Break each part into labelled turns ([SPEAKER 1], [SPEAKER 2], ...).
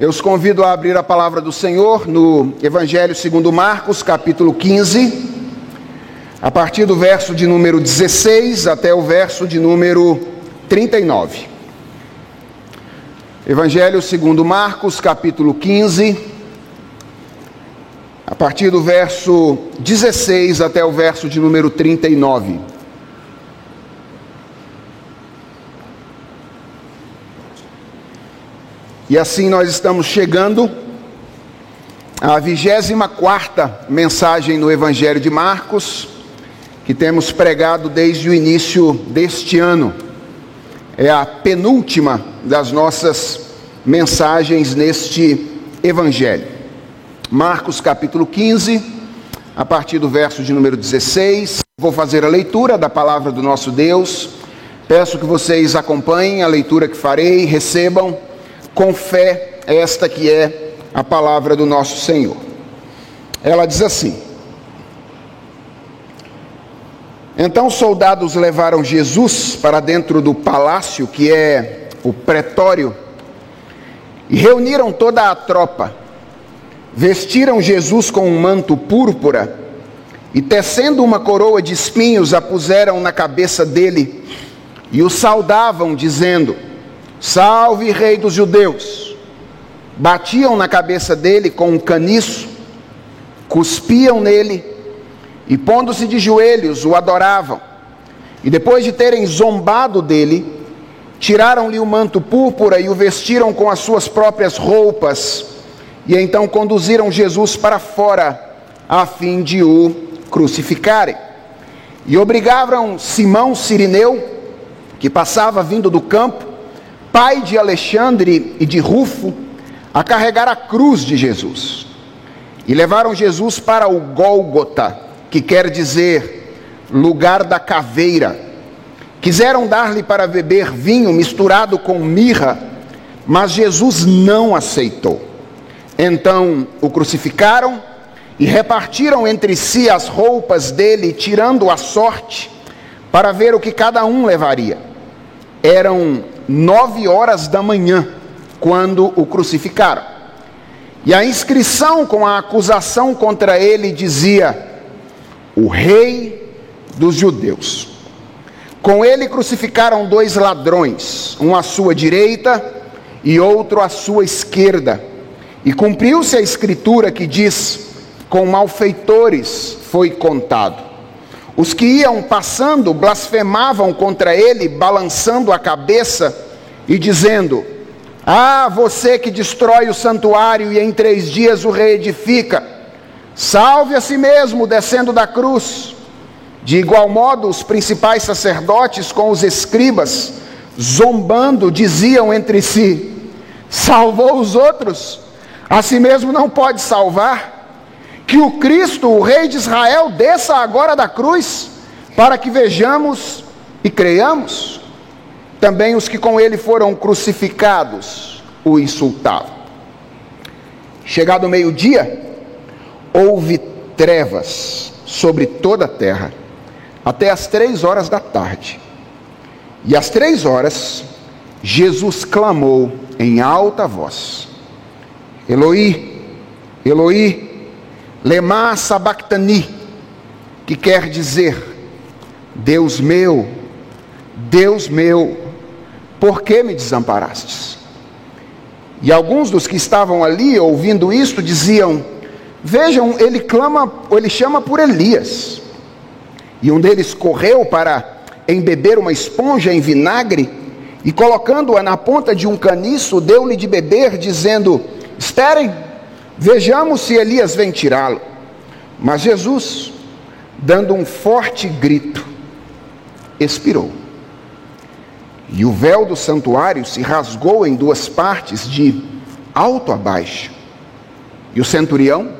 [SPEAKER 1] Eu os convido a abrir a palavra do Senhor no Evangelho segundo Marcos, capítulo 15, a partir do verso de número 16 até o verso de número 39. Evangelho segundo Marcos, capítulo 15, a partir do verso 16 até o verso de número 39. E assim nós estamos chegando à 24 mensagem no Evangelho de Marcos, que temos pregado desde o início deste ano. É a penúltima das nossas mensagens neste Evangelho. Marcos capítulo 15, a partir do verso de número 16. Vou fazer a leitura da palavra do nosso Deus. Peço que vocês acompanhem a leitura que farei, recebam com fé esta que é a palavra do nosso Senhor. Ela diz assim: Então os soldados levaram Jesus para dentro do palácio, que é o pretório, e reuniram toda a tropa. Vestiram Jesus com um manto púrpura e, tecendo uma coroa de espinhos, a puseram na cabeça dele e o saudavam, dizendo: Salve, Rei dos Judeus! Batiam na cabeça dele com um caniço, cuspiam nele e, pondo-se de joelhos, o adoravam. E depois de terem zombado dele, tiraram-lhe o manto púrpura e o vestiram com as suas próprias roupas, e então conduziram Jesus para fora, a fim de o crucificarem. E obrigaram Simão Sirineu, que passava vindo do campo, pai de Alexandre e de Rufo, a carregar a cruz de Jesus. E levaram Jesus para o Gólgota, que quer dizer lugar da caveira. Quiseram dar-lhe para beber vinho misturado com mirra, mas Jesus não aceitou. Então o crucificaram e repartiram entre si as roupas dele, tirando a sorte, para ver o que cada um levaria. Eram nove horas da manhã, quando o crucificaram. E a inscrição com a acusação contra ele dizia: O Rei dos Judeus. Com ele crucificaram dois ladrões, um à sua direita e outro à sua esquerda. E cumpriu-se a escritura que diz: Com malfeitores foi contado. Os que iam passando blasfemavam contra ele, balançando a cabeça e dizendo: Ah, você que destrói o santuário e em três dias o reedifica, salve a si mesmo descendo da cruz. De igual modo, os principais sacerdotes com os escribas, zombando, diziam entre si: Salvou os outros, a si mesmo não pode salvar que o Cristo, o Rei de Israel, desça agora da cruz, para que vejamos e creiamos. Também os que com ele foram crucificados o insultavam. Chegado o meio-dia, houve trevas sobre toda a terra, até as três horas da tarde. E às três horas, Jesus clamou em alta voz: Eloi, Eloi, Lema Sabactani, que quer dizer: Deus meu, Deus meu, por que me desamparastes? E alguns dos que estavam ali ouvindo isto diziam: Vejam, ele clama, ele chama por Elias. E um deles correu para embeber uma esponja em vinagre e colocando-a na ponta de um caniço, deu-lhe de beber, dizendo: Esperem, Vejamos se Elias vem tirá-lo. Mas Jesus, dando um forte grito, expirou. E o véu do santuário se rasgou em duas partes, de alto a baixo. E o centurião,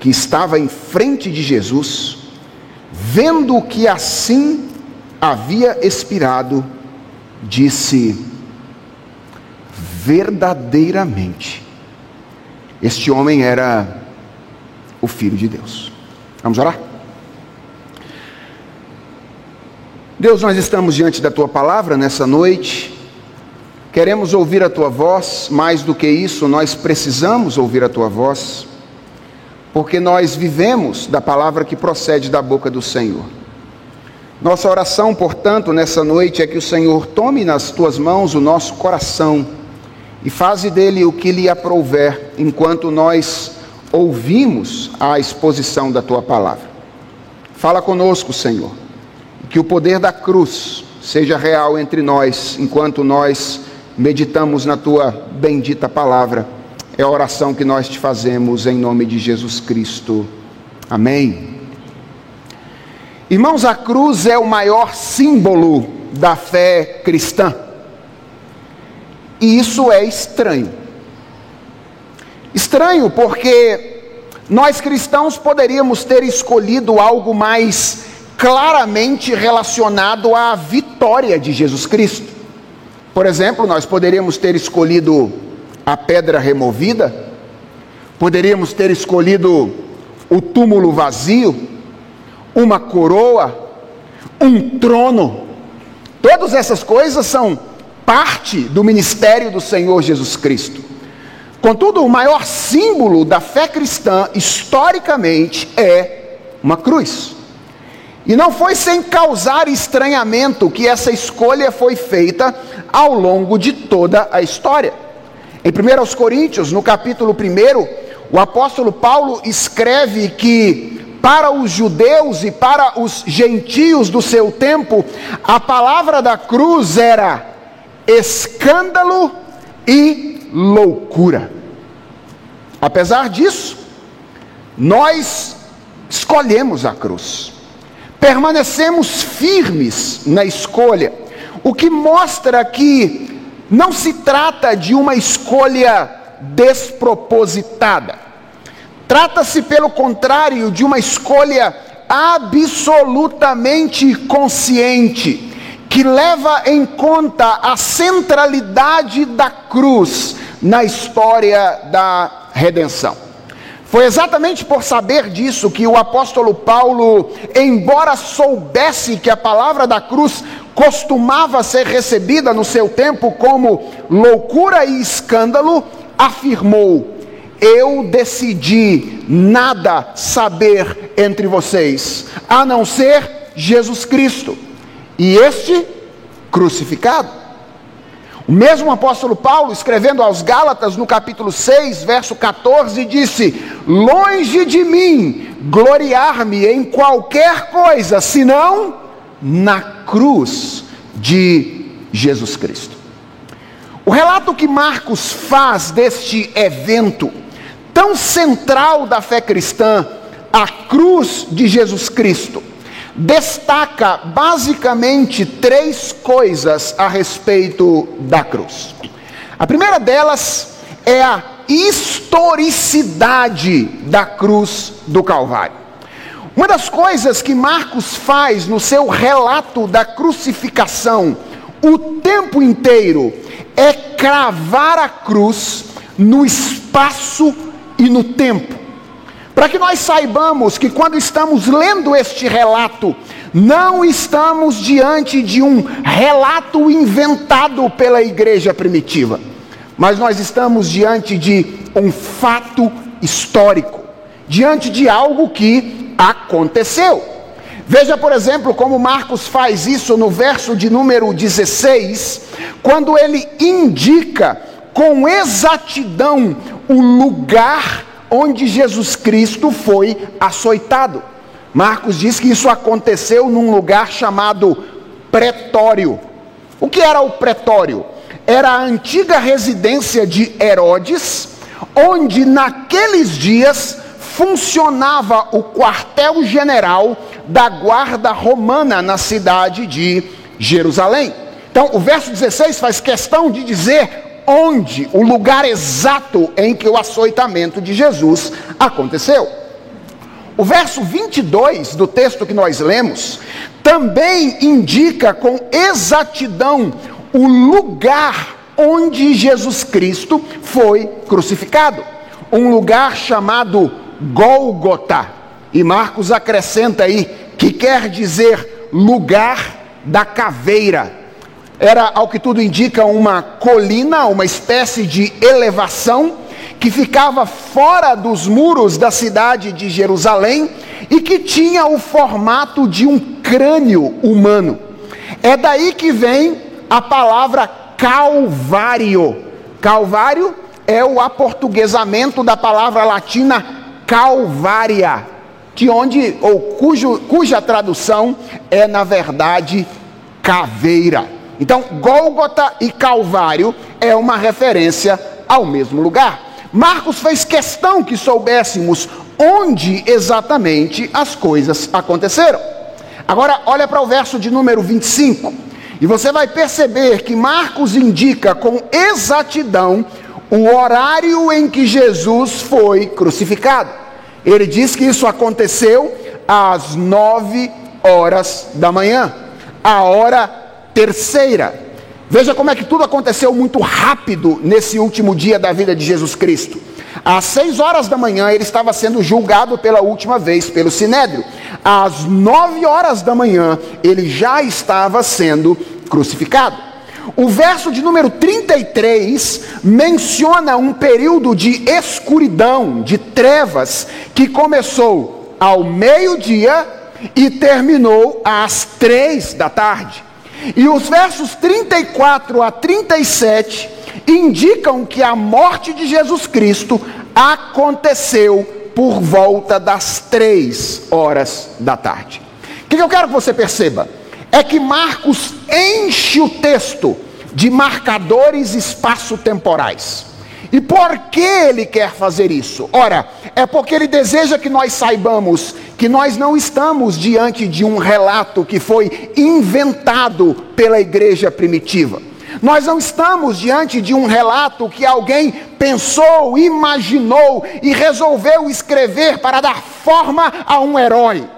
[SPEAKER 1] que estava em frente de Jesus, vendo que assim havia expirado, disse: Verdadeiramente, este homem era o Filho de Deus. Vamos orar? Deus, nós estamos diante da tua palavra nessa noite Queremos ouvir a tua voz, mais do que isso, nós precisamos ouvir a tua voz, porque nós vivemos da palavra que procede da boca do Senhor. Nossa oração, portanto, nessa noite é que o Senhor tome nas tuas mãos o nosso coração e faze dele o que lhe aprouver, enquanto nós ouvimos a exposição da tua palavra. Fala conosco, Senhor, que o poder da cruz seja real entre nós, enquanto nós meditamos na tua bendita palavra. É a oração que nós te fazemos em nome de Jesus Cristo. Amém. Irmãos, a cruz é o maior símbolo da fé cristã. E isso é estranho. Estranho porque nós cristãos poderíamos ter escolhido algo mais claramente relacionado à vitória de Jesus Cristo. Por exemplo, nós poderíamos ter escolhido a pedra removida, poderíamos ter escolhido o túmulo vazio, uma coroa, um trono. Todas essas coisas são parte do ministério do Senhor Jesus Cristo. Contudo, o maior símbolo da fé cristã, historicamente, é uma cruz. E não foi sem causar estranhamento que essa escolha foi feita ao longo de toda a história. Em 1 Coríntios, no capítulo 1, o apóstolo Paulo escreve que para os judeus e para os gentios do seu tempo, a palavra da cruz era escândalo e loucura. Apesar disso, nós escolhemos a cruz permanecemos firmes na escolha, o que mostra que não se trata de uma escolha despropositada. Trata-se, pelo contrário, de uma escolha absolutamente consciente, que leva em conta a centralidade da cruz na história da redenção. Foi exatamente por saber disso que o apóstolo Paulo, embora soubesse que a palavra da cruz costumava ser recebida no seu tempo como loucura e escândalo, afirmou: Eu decidi nada saber entre vocês, a não ser Jesus Cristo e este crucificado. O mesmo apóstolo Paulo, escrevendo aos Gálatas, no capítulo 6, verso 14, disse: Longe de mim gloriar-me em qualquer coisa, senão na cruz de Jesus Cristo. O relato que Marcos faz deste evento tão central da fé cristã, a cruz de Jesus Cristo, destaca basicamente três coisas a respeito da cruz. A primeira delas é a historicidade da cruz do Calvário. Uma das coisas que Marcos faz no seu relato da crucificação o tempo inteiro é cravar a cruz no espaço e no tempo. Para que nós saibamos que quando estamos lendo este relato, não estamos diante de um relato inventado pela igreja primitiva, mas nós estamos diante de um fato histórico, diante de algo que aconteceu. Veja, por exemplo, como Marcos faz isso no verso de número 16, quando ele indica com exatidão o lugar onde Jesus Cristo foi açoitado. Marcos diz que isso aconteceu num lugar chamado pretório. O que era o pretório? Era a antiga residência de Herodes, onde naqueles dias funcionava o quartel-general da guarda romana na cidade de Jerusalém. Então, o verso 16 faz questão de dizer onde, o lugar exato em que o açoitamento de Jesus aconteceu. O verso 22 do texto que nós lemos também indica com exatidão o lugar onde Jesus Cristo foi crucificado. Um lugar chamado Gólgota. E Marcos acrescenta aí que quer dizer lugar da caveira Era, ao que tudo indica, uma colina, uma espécie de elevação que ficava fora dos muros da cidade de Jerusalém e que tinha o formato de um crânio humano. É daí que vem a palavra Calvário. Calvário é o aportuguesamento da palavra latina Calvária, de onde ou cujo, cuja tradução é na verdade caveira. Então, Gólgota e Calvário é uma referência ao mesmo lugar. Marcos fez questão que soubéssemos onde exatamente as coisas aconteceram. Agora, olha para o verso de número 25, e você vai perceber que Marcos indica com exatidão o horário em que Jesus foi crucificado. Ele diz que isso aconteceu às nove horas da manhã, a hora terceira. Veja como é que tudo aconteceu muito rápido nesse último dia da vida de Jesus Cristo. Às seis horas da manhã ele estava sendo julgado pela última vez pelo Sinédrio. Às nove horas da manhã ele já estava sendo crucificado. O verso de número 33 menciona um período de escuridão, de trevas, que começou ao meio-dia e terminou às três da tarde. E os versos 34 a 37 indicam que a morte de Jesus Cristo aconteceu por volta das três horas da tarde. O que eu quero que você perceba? É que Marcos enche o texto de marcadores espaço-temporais. E por que ele quer fazer isso? Ora, é porque ele deseja que nós saibamos que nós não estamos diante de um relato que foi inventado pela igreja primitiva. Nós não estamos diante de um relato que alguém pensou, imaginou e resolveu escrever para dar forma a um herói.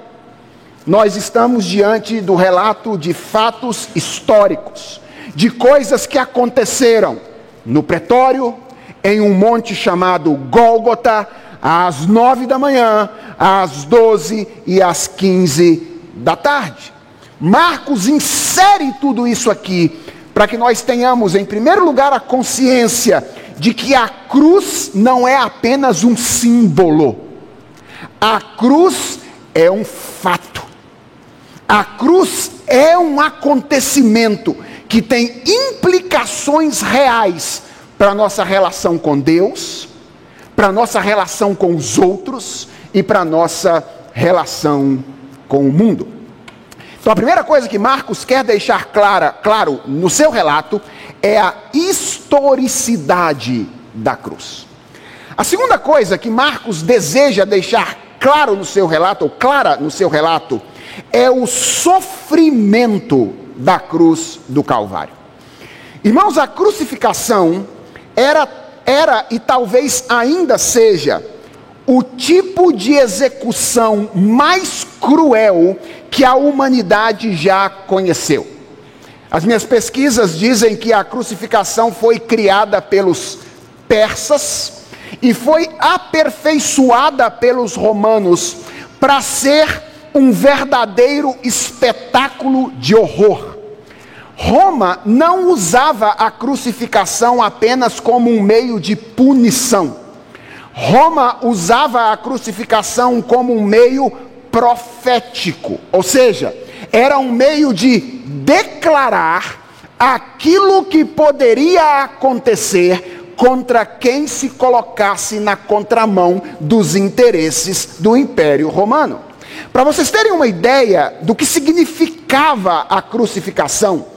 [SPEAKER 1] Nós estamos diante do relato de fatos históricos, de coisas que aconteceram no pretório, em um monte chamado Gólgota, às nove da manhã, às doze e às quinze da tarde. Marcos insere tudo isso aqui para que nós tenhamos, em primeiro lugar, a consciência de que a cruz não é apenas um símbolo, a cruz é um fato, a cruz é um acontecimento que tem implicações reais para a nossa relação com Deus, para a nossa relação com os outros e para a nossa relação com o mundo. Então, a primeira coisa que Marcos quer deixar clara, claro no seu relato é a historicidade da cruz. A segunda coisa que Marcos deseja deixar claro no seu relato, ou clara no seu relato, é o sofrimento da cruz do Calvário. Irmãos, a crucificação era, era e talvez ainda seja o tipo de execução mais cruel que a humanidade já conheceu. As minhas pesquisas dizem que a crucificação foi criada pelos persas e foi aperfeiçoada pelos romanos para ser um verdadeiro espetáculo de horror. Roma não usava a crucificação apenas como um meio de punição. Roma usava a crucificação como um meio profético, ou seja, era um meio de declarar aquilo que poderia acontecer contra quem se colocasse na contramão dos interesses do Império Romano. Para vocês terem uma ideia do que significava a crucificação,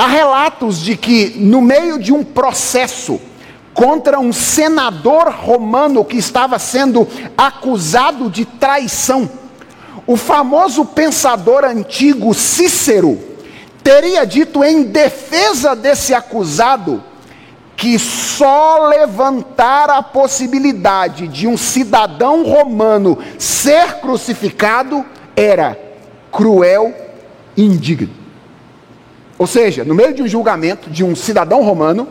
[SPEAKER 1] há relatos de que, no meio de um processo contra um senador romano que estava sendo acusado de traição. O famoso pensador antigo Cícero teria dito em defesa desse acusado que só levantar a possibilidade de um cidadão romano ser crucificado era cruel e indigno. Ou seja, no meio de um julgamento de um cidadão romano,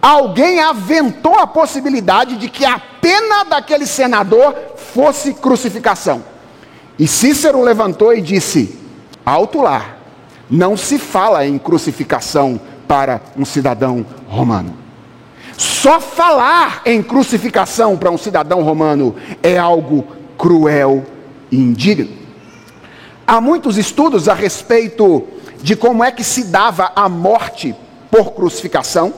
[SPEAKER 1] alguém aventou a possibilidade de que a pena daquele senador fosse crucificação. E Cícero levantou e disse: Alto lá, não se fala em crucificação para um cidadão romano. Só falar em crucificação para um cidadão romano é algo cruel e indigno. Há muitos estudos a respeito de como é que se dava a morte por crucificação,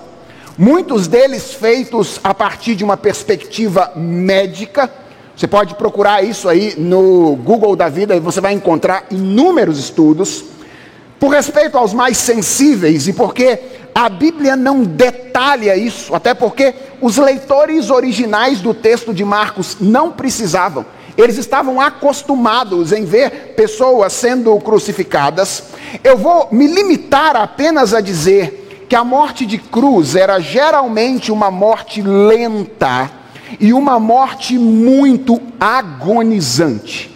[SPEAKER 1] muitos deles feitos a partir de uma perspectiva médica. Você pode procurar isso aí no Google da vida e você vai encontrar inúmeros estudos. Por respeito aos mais sensíveis e porque a Bíblia não detalha isso, até porque os leitores originais do texto de Marcos não precisavam. Eles estavam acostumados em ver pessoas sendo crucificadas. Eu vou me limitar apenas a dizer que a morte de cruz era geralmente uma morte lenta e uma morte muito agonizante.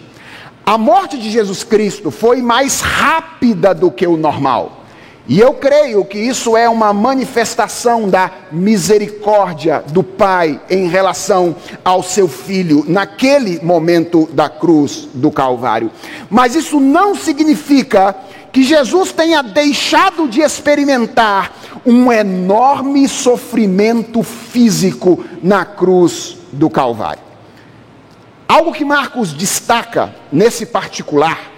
[SPEAKER 1] A morte de Jesus Cristo foi mais rápida do que o normal. E eu creio que isso é uma manifestação da misericórdia do Pai em relação ao seu filho naquele momento da cruz do Calvário. Mas isso não significa que Jesus tenha deixado de experimentar um enorme sofrimento físico na cruz do Calvário. Algo que Marcos destaca nesse particular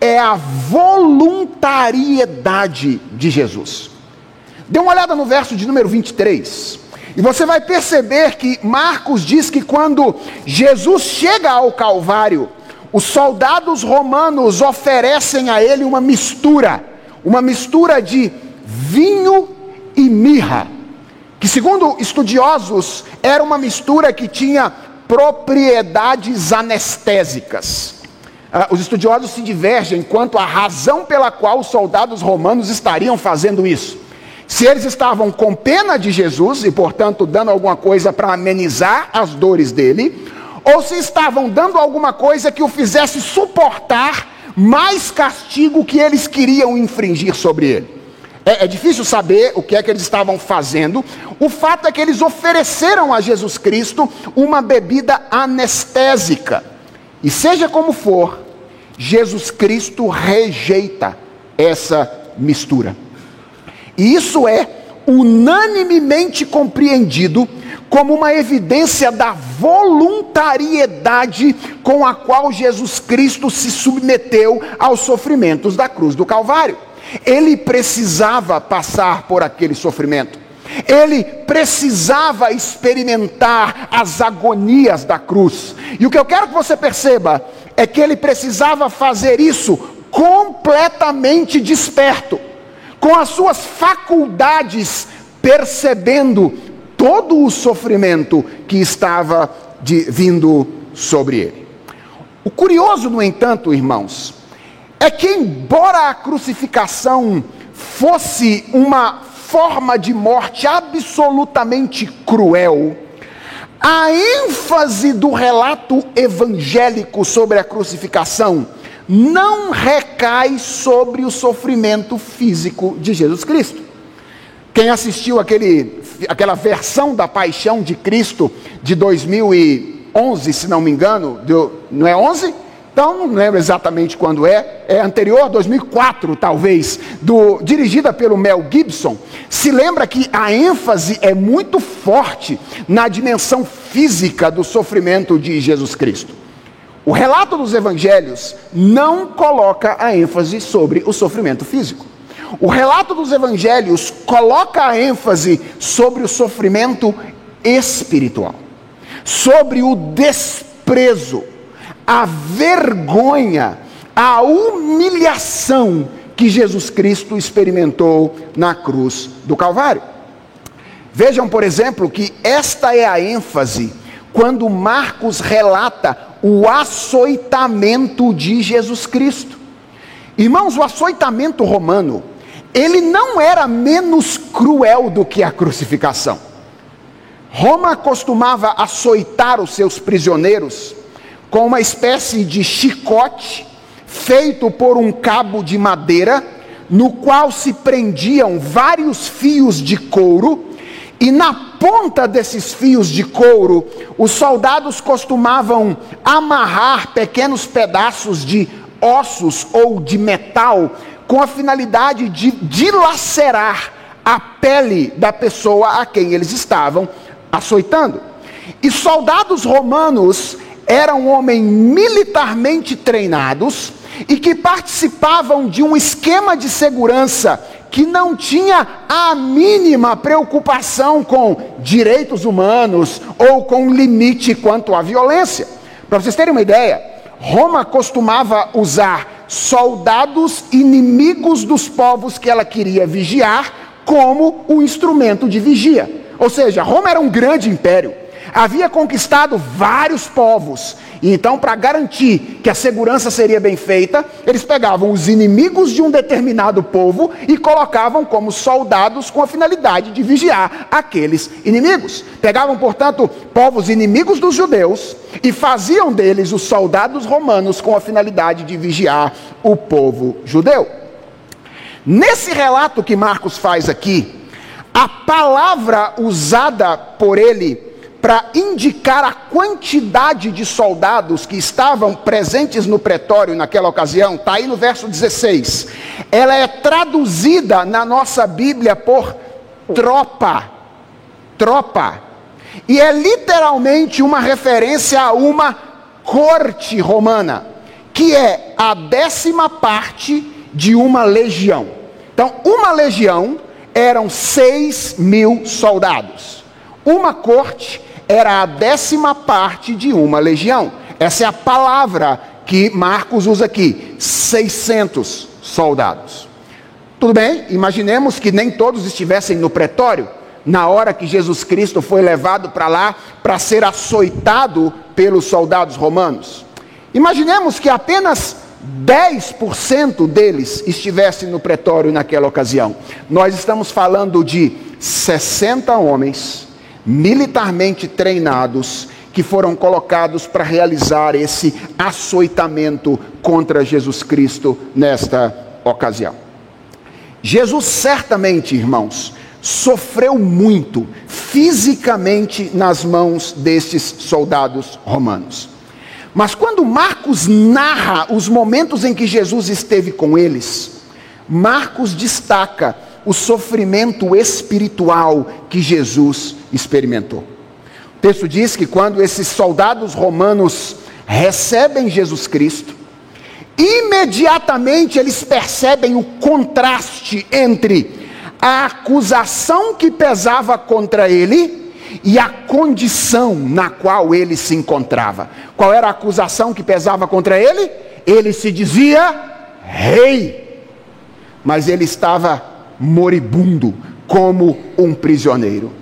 [SPEAKER 1] é a voluntariedade de Jesus. Dê uma olhada no verso de número 23. E você vai perceber que Marcos diz que quando Jesus chega ao Calvário, os soldados romanos oferecem a ele uma mistura, uma mistura de vinho e mirra, que segundo estudiosos era uma mistura que tinha propriedades anestésicas. Ah, os estudiosos se divergem quanto à razão pela qual os soldados romanos estariam fazendo isso. Se eles estavam com pena de Jesus e, portanto, dando alguma coisa para amenizar as dores dele, ou se estavam dando alguma coisa que o fizesse suportar mais castigo que eles queriam infringir sobre ele. É, é, difícil saber o que é que eles estavam fazendo. O fato é que eles ofereceram a Jesus Cristo uma bebida anestésica. E seja como for, Jesus Cristo rejeita essa mistura. E isso é unanimemente compreendido como uma evidência da voluntariedade com a qual Jesus Cristo se submeteu aos sofrimentos da cruz do Calvário. Ele precisava passar por aquele sofrimento. Ele precisava experimentar as agonias da cruz. E o que eu quero que você perceba é que ele precisava fazer isso completamente desperto, com as suas faculdades percebendo todo o sofrimento que estava de, vindo sobre ele. O curioso, no entanto, irmãos, é que, embora a crucificação fosse uma forma de morte absolutamente cruel, a ênfase do relato evangélico sobre a crucificação não recai sobre o sofrimento físico de Jesus Cristo. Quem assistiu aquele, aquela versão da Paixão de Cristo de 2011, se não me engano, não é 11? Então, não lembro exatamente quando é, é anterior, 2004 talvez, do, dirigida pelo Mel Gibson. Se lembra que a ênfase é muito forte na dimensão física do sofrimento de Jesus Cristo. O relato dos evangelhos não coloca a ênfase sobre o sofrimento físico. O relato dos evangelhos coloca a ênfase sobre o sofrimento espiritual, sobre o desprezo a vergonha, a humilhação que Jesus Cristo experimentou na cruz do Calvário. Vejam, por exemplo, que esta é a ênfase quando Marcos relata o açoitamento de Jesus Cristo. Irmãos, o açoitamento romano, ele não era menos cruel do que a crucificação. Roma costumava açoitar os seus prisioneiros com uma espécie de chicote feito por um cabo de madeira, no qual se prendiam vários fios de couro, e na ponta desses fios de couro, os soldados costumavam amarrar pequenos pedaços de ossos ou de metal com a finalidade de dilacerar a pele da pessoa a quem eles estavam açoitando. E soldados romanos eram homens militarmente treinados e que participavam de um esquema de segurança que não tinha a mínima preocupação com direitos humanos ou com limite quanto à violência. Para vocês terem uma ideia, Roma costumava usar soldados inimigos dos povos que ela queria vigiar como o instrumento de vigia. Ou seja, Roma era um grande império havia conquistado vários povos. E então, para garantir que a segurança seria bem feita, eles pegavam os inimigos de um determinado povo e colocavam como soldados com a finalidade de vigiar aqueles inimigos. Pegavam, portanto, povos inimigos dos judeus e faziam deles os soldados romanos com a finalidade de vigiar o povo judeu. Nesse relato que Marcos faz aqui, a palavra usada por ele para indicar a quantidade de soldados que estavam presentes no pretório naquela ocasião, está aí no verso 16. Ela é traduzida na nossa Bíblia por tropa. Tropa. E é literalmente uma referência a uma corte romana, que é a décima parte de uma legião. Então, uma legião eram seis mil soldados. Uma corte era a décima parte de uma legião. Essa é a palavra que Marcos usa aqui: 600 soldados. Tudo bem? Imaginemos que nem todos estivessem no pretório na hora que Jesus Cristo foi levado para lá para ser açoitado pelos soldados romanos. Imaginemos que apenas 10% deles estivessem no pretório naquela ocasião. Nós estamos falando de 60 homens militarmente treinados que foram colocados para realizar esse açoitamento contra Jesus Cristo nesta ocasião. Jesus certamente, irmãos, sofreu muito fisicamente nas mãos destes soldados romanos. Mas quando Marcos narra os momentos em que Jesus esteve com eles, Marcos destaca o sofrimento espiritual que Jesus experimentou. O texto diz que quando esses soldados romanos recebem Jesus Cristo, imediatamente eles percebem o contraste entre a acusação que pesava contra ele e a condição na qual ele se encontrava. Qual era a acusação que pesava contra ele? Ele se dizia rei, mas ele estava moribundo, como um prisioneiro.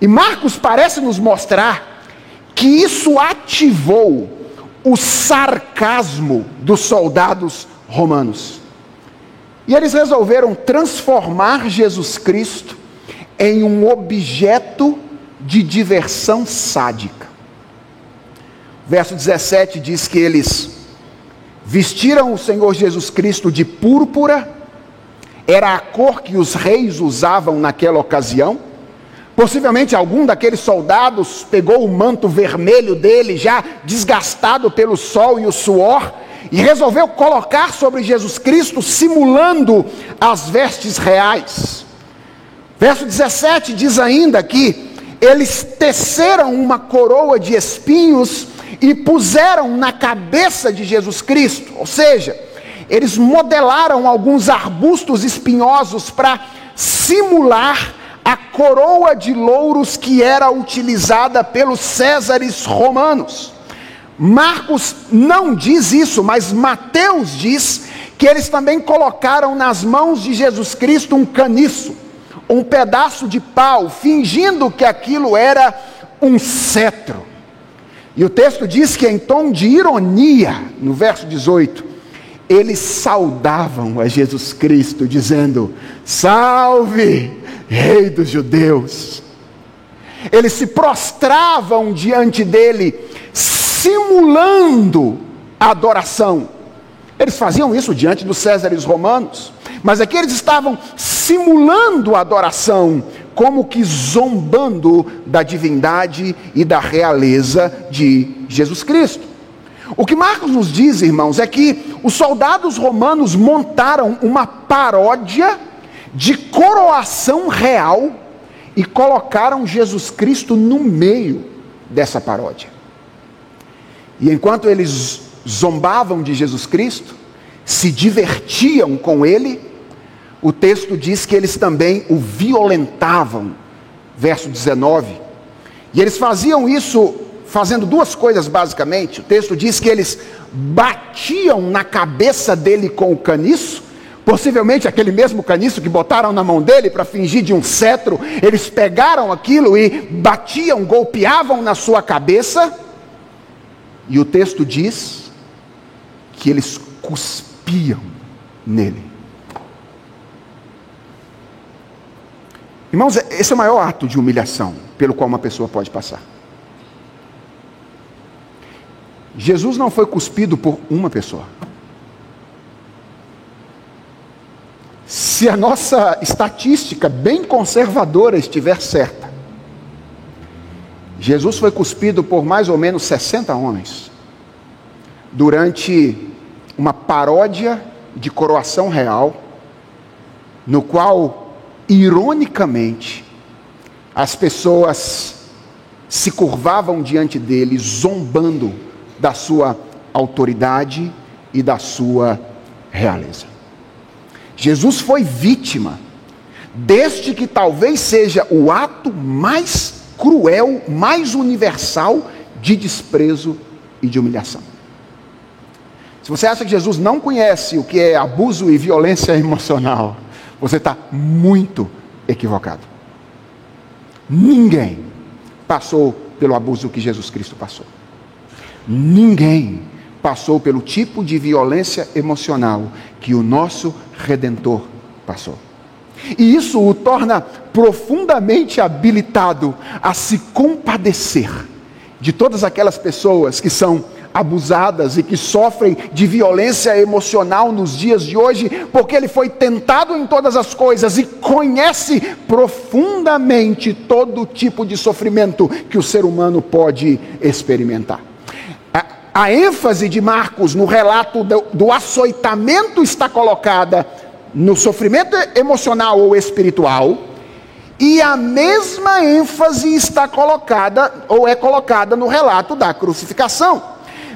[SPEAKER 1] E Marcos parece nos mostrar que isso ativou o sarcasmo dos soldados romanos. E eles resolveram transformar Jesus Cristo em um objeto de diversão sádica. Verso 17 diz que eles vestiram o Senhor Jesus Cristo de púrpura era a cor que os reis usavam naquela ocasião. Possivelmente algum daqueles soldados pegou o manto vermelho dele, já desgastado pelo sol e o suor, e resolveu colocar sobre Jesus Cristo, simulando as vestes reais. Verso 17 diz ainda que eles teceram uma coroa de espinhos e puseram na cabeça de Jesus Cristo, ou seja, eles modelaram alguns arbustos espinhosos para simular a coroa de louros que era utilizada pelos Césares romanos. Marcos não diz isso, mas Mateus diz que eles também colocaram nas mãos de Jesus Cristo um caniço, um pedaço de pau, fingindo que aquilo era um cetro. E o texto diz que em tom de ironia, no verso 18, eles saudavam a Jesus Cristo, dizendo: Salve, Rei dos Judeus. Eles se prostravam diante dele, simulando a adoração. Eles faziam isso diante dos Césares romanos, mas aqui eles estavam simulando a adoração, como que zombando da divindade e da realeza de Jesus Cristo. O que Marcos nos diz, irmãos, é que os soldados romanos montaram uma paródia de coroação real e colocaram Jesus Cristo no meio dessa paródia. E enquanto eles zombavam de Jesus Cristo, se divertiam com ele, o texto diz que eles também o violentavam. Verso 19. E eles faziam isso fazendo duas coisas basicamente. O texto diz que eles batiam na cabeça dele com o caniço, possivelmente aquele mesmo caniço que botaram na mão dele para fingir de um cetro, eles pegaram aquilo e batiam, golpeavam na sua cabeça. E o texto diz que eles cuspiam nele. Irmãos, esse é o maior ato de humilhação pelo qual uma pessoa pode passar. Jesus não foi cuspido por uma pessoa. Se a nossa estatística bem conservadora estiver certa, Jesus foi cuspido por mais ou menos 60 homens durante uma paródia de coroação real, no qual, ironicamente, as pessoas se curvavam diante dele, zombando da sua autoridade e da sua realeza. Jesus foi vítima deste que talvez seja o ato mais cruel, mais universal de desprezo e de humilhação. Se você acha que Jesus não conhece o que é abuso e violência emocional, você está muito equivocado. Ninguém passou pelo abuso que Jesus Cristo passou. Ninguém passou pelo tipo de violência emocional que o nosso redentor passou. E isso o torna profundamente habilitado a se compadecer de todas aquelas pessoas que são abusadas e que sofrem de violência emocional nos dias de hoje, porque ele foi tentado em todas as coisas e conhece profundamente todo tipo de sofrimento que o ser humano pode experimentar. A, ênfase de Marcos no relato do, do açoitamento está colocada no sofrimento emocional ou espiritual, e a mesma ênfase está colocada ou é colocada no relato da crucificação.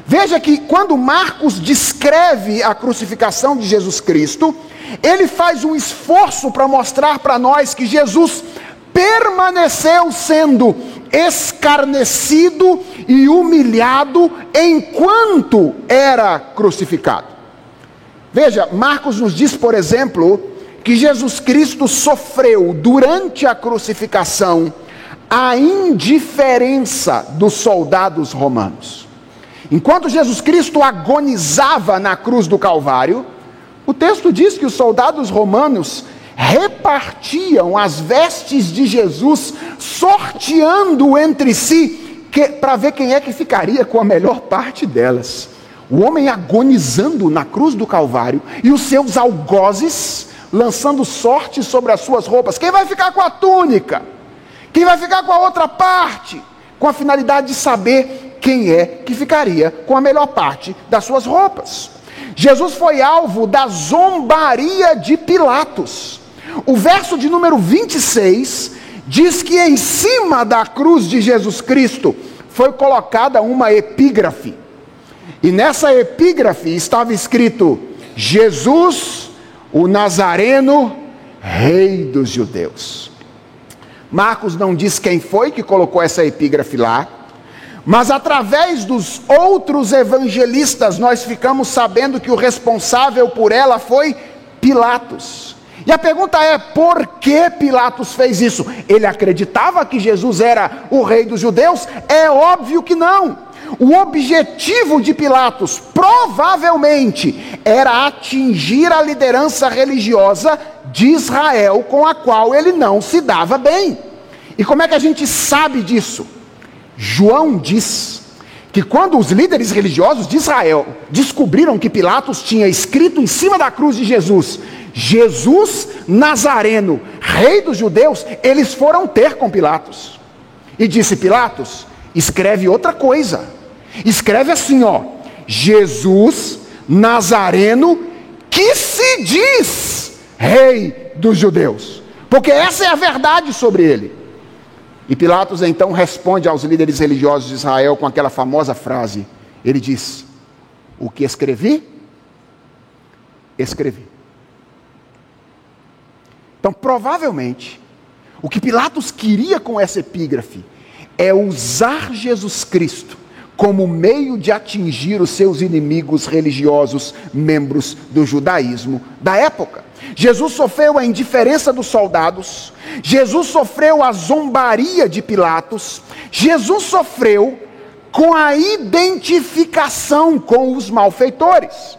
[SPEAKER 1] Veja que quando Marcos descreve a crucificação de Jesus Cristo, ele faz um esforço para mostrar para nós que Jesus permaneceu sendo escarnecido e humilhado enquanto era crucificado. Veja, Marcos nos diz, por exemplo, que Jesus Cristo sofreu durante a crucificação a indiferença dos soldados romanos. Enquanto Jesus Cristo agonizava na cruz do Calvário, o texto diz que os soldados romanos repartiam as vestes de Jesus, sorteando entre si para ver quem é que ficaria com a melhor parte delas. O homem agonizando na cruz do Calvário e os seus algozes lançando sorte sobre as suas roupas. Quem vai ficar com a túnica? Quem vai ficar com a outra parte? Com a finalidade de saber quem é que ficaria com a melhor parte das suas roupas. Jesus foi alvo da zombaria de Pilatos. O verso de número 26 diz que em cima da cruz de Jesus Cristo foi colocada uma epígrafe. E nessa epígrafe estava escrito: Jesus, o Nazareno, Rei dos Judeus. Marcos não diz quem foi que colocou essa epígrafe lá, mas através dos outros evangelistas, nós ficamos sabendo que o responsável por ela foi Pilatos. E a pergunta é: por que Pilatos fez isso? Ele acreditava que Jesus era o rei dos judeus? É óbvio que não. O objetivo de Pilatos provavelmente era atingir a liderança religiosa de Israel com a qual ele não se dava bem. E como é que a gente sabe disso? João diz que quando os líderes religiosos de Israel descobriram que Pilatos tinha escrito em cima da cruz de Jesus, Jesus Nazareno, rei dos judeus, eles foram ter com Pilatos. E disse Pilatos: escreve outra coisa. Escreve assim, ó: Jesus Nazareno, que se diz Rei dos Judeus. Porque essa é a verdade sobre ele. E Pilatos então responde aos líderes religiosos de Israel com aquela famosa frase: ele diz: O que escrevi, escrevi. Então, provavelmente, o que Pilatos queria com essa epígrafe é usar Jesus Cristo como meio de atingir os seus inimigos religiosos, membros do judaísmo da época. Jesus sofreu a indiferença dos soldados, Jesus sofreu a zombaria de Pilatos, Jesus sofreu com a identificação com os malfeitores.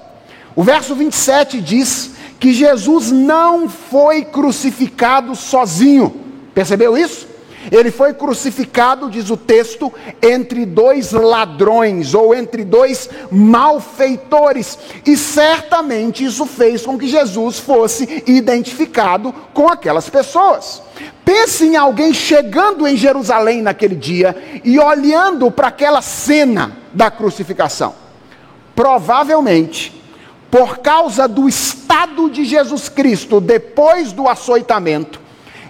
[SPEAKER 1] O verso 27 diz que Jesus não foi crucificado sozinho, percebeu isso? Ele foi crucificado, diz o texto, entre dois ladrões ou entre dois malfeitores. E certamente isso fez com que Jesus fosse identificado com aquelas pessoas. Pense em alguém chegando em Jerusalém naquele dia e olhando para aquela cena da crucificação. Provavelmente, por causa do estado de Jesus Cristo depois do açoitamento,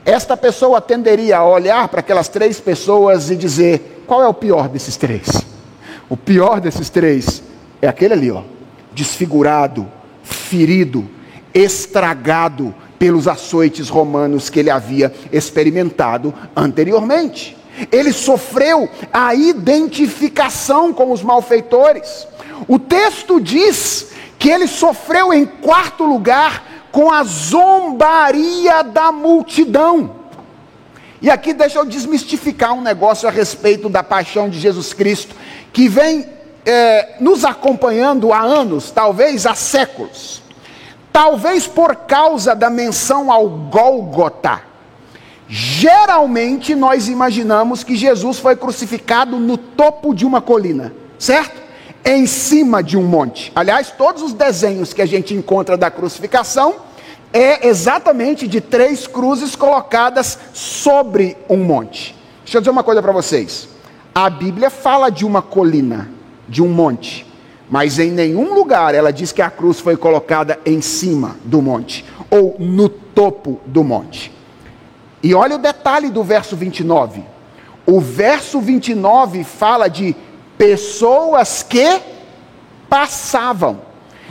[SPEAKER 1] esta pessoa tenderia a olhar para aquelas três pessoas e dizer: qual é o pior desses três? O pior desses três é aquele ali, ó, desfigurado, ferido, estragado pelos açoites romanos que ele havia experimentado anteriormente. Ele sofreu a identificação com os malfeitores. O texto diz que ele sofreu em quarto lugar com a zombaria da multidão. E aqui deixa eu desmistificar um negócio a respeito da paixão de Jesus Cristo, que vem é, nos acompanhando há anos, talvez há séculos. Talvez por causa da menção ao Gólgota. Geralmente nós imaginamos que Jesus foi crucificado no topo de uma colina, certo? Em cima de um monte. Aliás, todos os desenhos que a gente encontra da crucificação é exatamente de três cruzes colocadas sobre um monte. Deixa eu dizer uma coisa para vocês. A Bíblia fala de uma colina, de um monte, mas em nenhum lugar ela diz que a cruz foi colocada em cima do monte ou no topo do monte. E olha o detalhe do verso 29. O verso 29 fala de pessoas que passavam.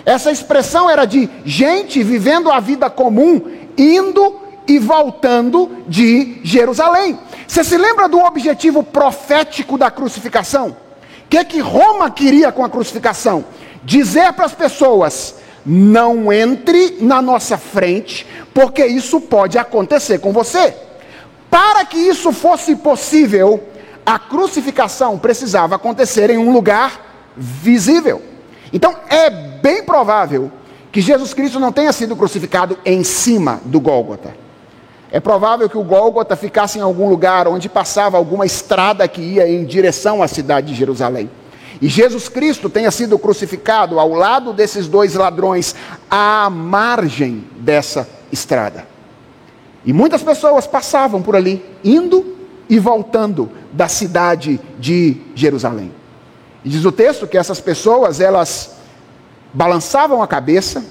[SPEAKER 1] Essa expressão era de gente vivendo a vida comum, indo e voltando de Jerusalém. Você se lembra do objetivo profético da crucificação? O que, que Roma queria com a crucificação? Dizer para as pessoas: não entre na nossa frente, porque isso pode acontecer com você. Para que isso fosse possível, a crucificação precisava acontecer em um lugar visível. Então é bem provável que Jesus Cristo não tenha sido crucificado em cima do Gólgota. É provável que o Gólgota ficasse em algum lugar onde passava alguma estrada que ia em direção à cidade de Jerusalém. E Jesus Cristo tenha sido crucificado ao lado desses dois ladrões, à margem dessa estrada. E muitas pessoas passavam por ali, indo e voltando da cidade de Jerusalém. E diz o texto que essas pessoas, elas balançavam a cabeça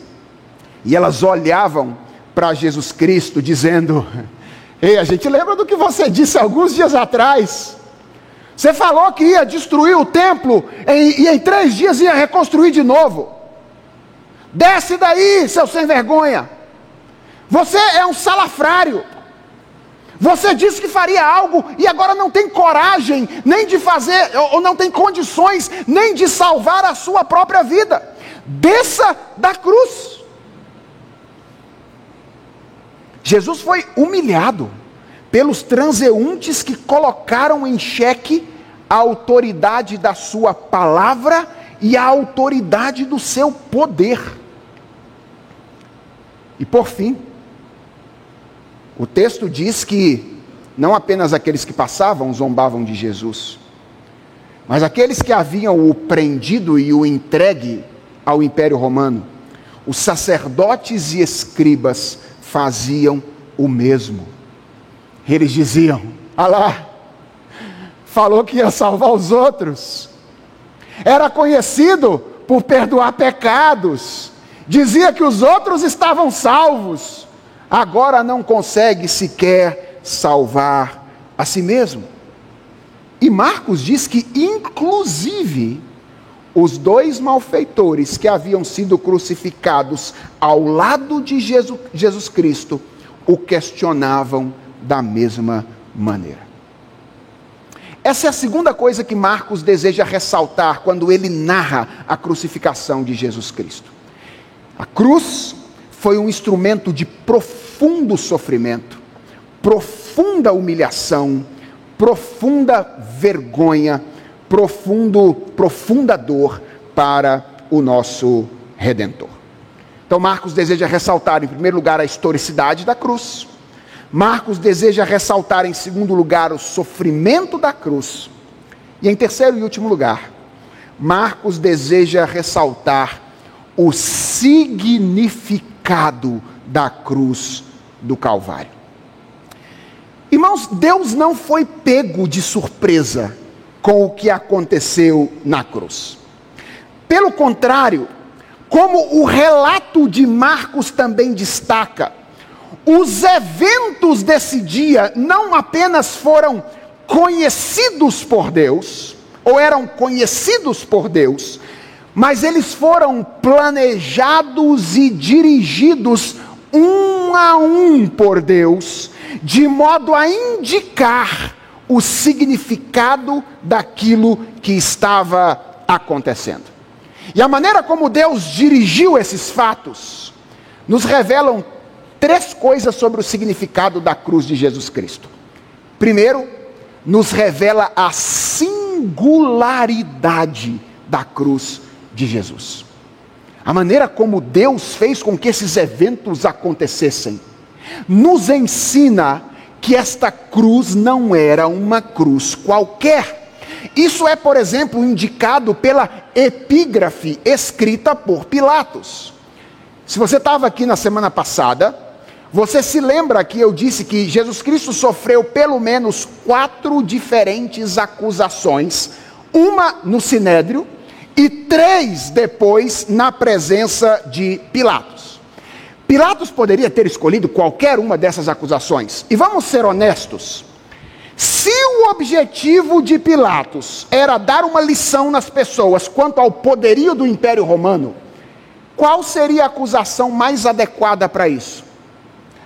[SPEAKER 1] e elas olhavam para Jesus Cristo, dizendo: Ei, a gente lembra do que você disse alguns dias atrás. Você falou que ia destruir o templo e em três dias ia reconstruir de novo. Desce daí, seu sem vergonha. Você é um salafrário. Você disse que faria algo e agora não tem coragem nem de fazer, ou não tem condições nem de salvar a sua própria vida. Desça da cruz. Jesus foi humilhado pelos transeuntes que colocaram em xeque a autoridade da sua palavra e a autoridade do seu poder. E por fim, o texto diz que não apenas aqueles que passavam zombavam de Jesus, mas aqueles que haviam o prendido e o entregue ao Império Romano, os sacerdotes e escribas faziam o mesmo. Eles diziam: Alá, falou que ia salvar os outros. Era conhecido por perdoar pecados, dizia que os outros estavam salvos, agora não consegue sequer salvar a si mesmo. E Marcos diz que, inclusive, os dois malfeitores que haviam sido crucificados ao lado de Jesus, Jesus Cristo o questionavam da mesma maneira. Essa é a segunda coisa que Marcos deseja ressaltar quando ele narra a crucificação de Jesus Cristo. A cruz foi um instrumento de profundo sofrimento, profunda humilhação, profunda vergonha, profundo, profunda dor para o nosso redentor. Então Marcos deseja ressaltar em primeiro lugar a historicidade da cruz, Marcos deseja ressaltar, em segundo lugar, o sofrimento da cruz. E em terceiro e último lugar, Marcos deseja ressaltar o significado da cruz do Calvário. Irmãos, Deus não foi pego de surpresa com o que aconteceu na cruz. Pelo contrário, como o relato de Marcos também destaca, os eventos desse dia não apenas foram conhecidos por Deus, ou eram conhecidos por Deus, mas eles foram planejados e dirigidos um a um por Deus, de modo a indicar o significado daquilo que estava acontecendo. E a maneira como Deus dirigiu esses fatos nos revelam três coisas sobre o significado da cruz de Jesus Cristo. Primeiro, nos revela a singularidade da cruz de Jesus. A maneira como Deus fez com que esses eventos acontecessem nos ensina que esta cruz não era uma cruz qualquer. Isso é, por exemplo, indicado pela epígrafe escrita por Pilatos. Se você estava aqui na semana passada, você se lembra que eu disse que Jesus Cristo sofreu pelo menos quatro diferentes acusações, uma no sinédrio e três depois na presença de Pilatos. Pilatos poderia ter escolhido qualquer uma dessas acusações. E vamos ser honestos. Se o objetivo de Pilatos era dar uma lição nas pessoas quanto ao poderio do Império Romano, qual seria a acusação mais adequada para isso?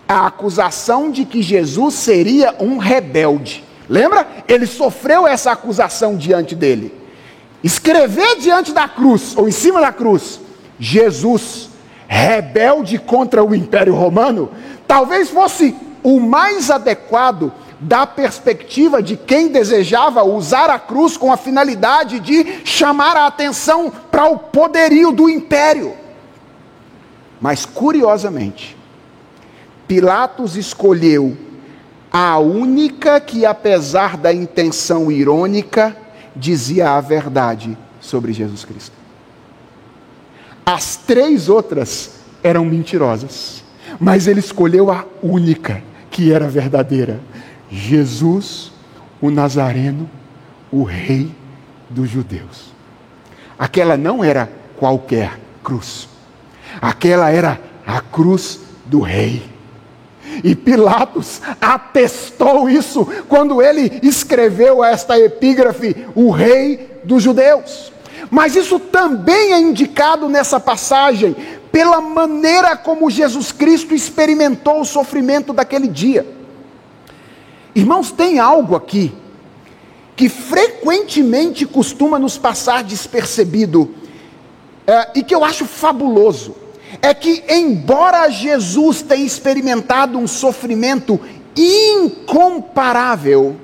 [SPEAKER 1] a acusação de que Jesus seria um rebelde. Lembra? Ele sofreu essa acusação diante dele. Escrever diante da cruz, ou em cima da cruz, Jesus, rebelde contra o Império Romano, talvez fosse o mais adequado da perspectiva de quem desejava usar a cruz com a finalidade de chamar a atenção para o poderio do império. Mas curiosamente, Pilatos escolheu a única que, apesar da intenção irônica, dizia a verdade sobre Jesus Cristo. As três outras eram mentirosas, mas ele escolheu a única que era verdadeira: Jesus, o Nazareno, o Rei dos Judeus. Aquela não era qualquer cruz, aquela era a cruz do Rei e Pilatos atestou isso quando ele escreveu esta epígrafe, o rei dos judeus. Mas isso também é indicado nessa passagem pela maneira como Jesus Cristo experimentou o sofrimento daquele dia. Irmãos, tem algo aqui que frequentemente costuma nos passar despercebido é, e que eu acho fabuloso é que, embora Jesus tenha experimentado um sofrimento incomparável,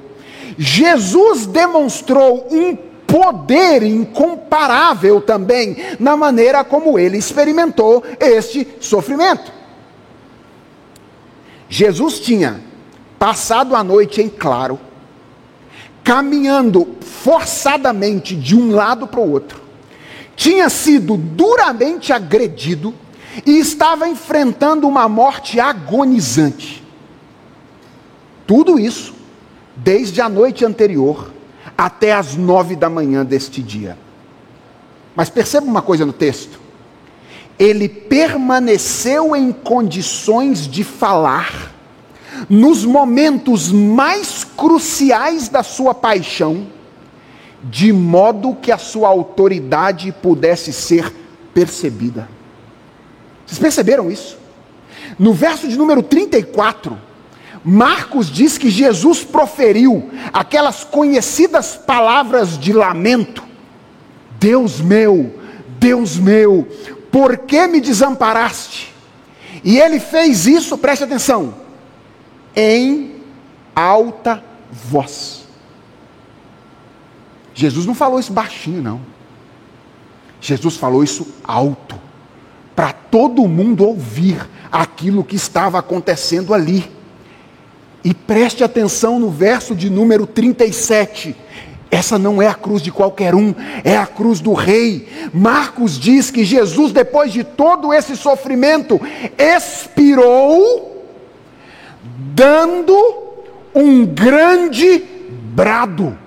[SPEAKER 1] Jesus demonstrou um poder incomparável também na maneira como ele experimentou este sofrimento. Jesus tinha passado a noite em claro, caminhando forçadamente de um lado para o outro, tinha sido duramente agredido, e estava enfrentando uma morte agonizante. Tudo isso desde a noite anterior até as nove da manhã deste dia. Mas perceba uma coisa no texto. Ele permaneceu em condições de falar nos momentos mais cruciais da sua paixão, de modo que a sua autoridade pudesse ser percebida. Vocês perceberam isso? No verso de número 34, Marcos diz que Jesus proferiu aquelas conhecidas palavras de lamento: Deus meu, Deus meu, por que me desamparaste? E ele fez isso, preste atenção, em alta voz. Jesus não falou isso baixinho, não. Jesus falou isso alto, para todo mundo ouvir aquilo que estava acontecendo ali. E preste atenção no verso de número 37. Essa não é a cruz de qualquer um, é a cruz do rei. Marcos diz que Jesus, depois de todo esse sofrimento, expirou, dando um grande brado.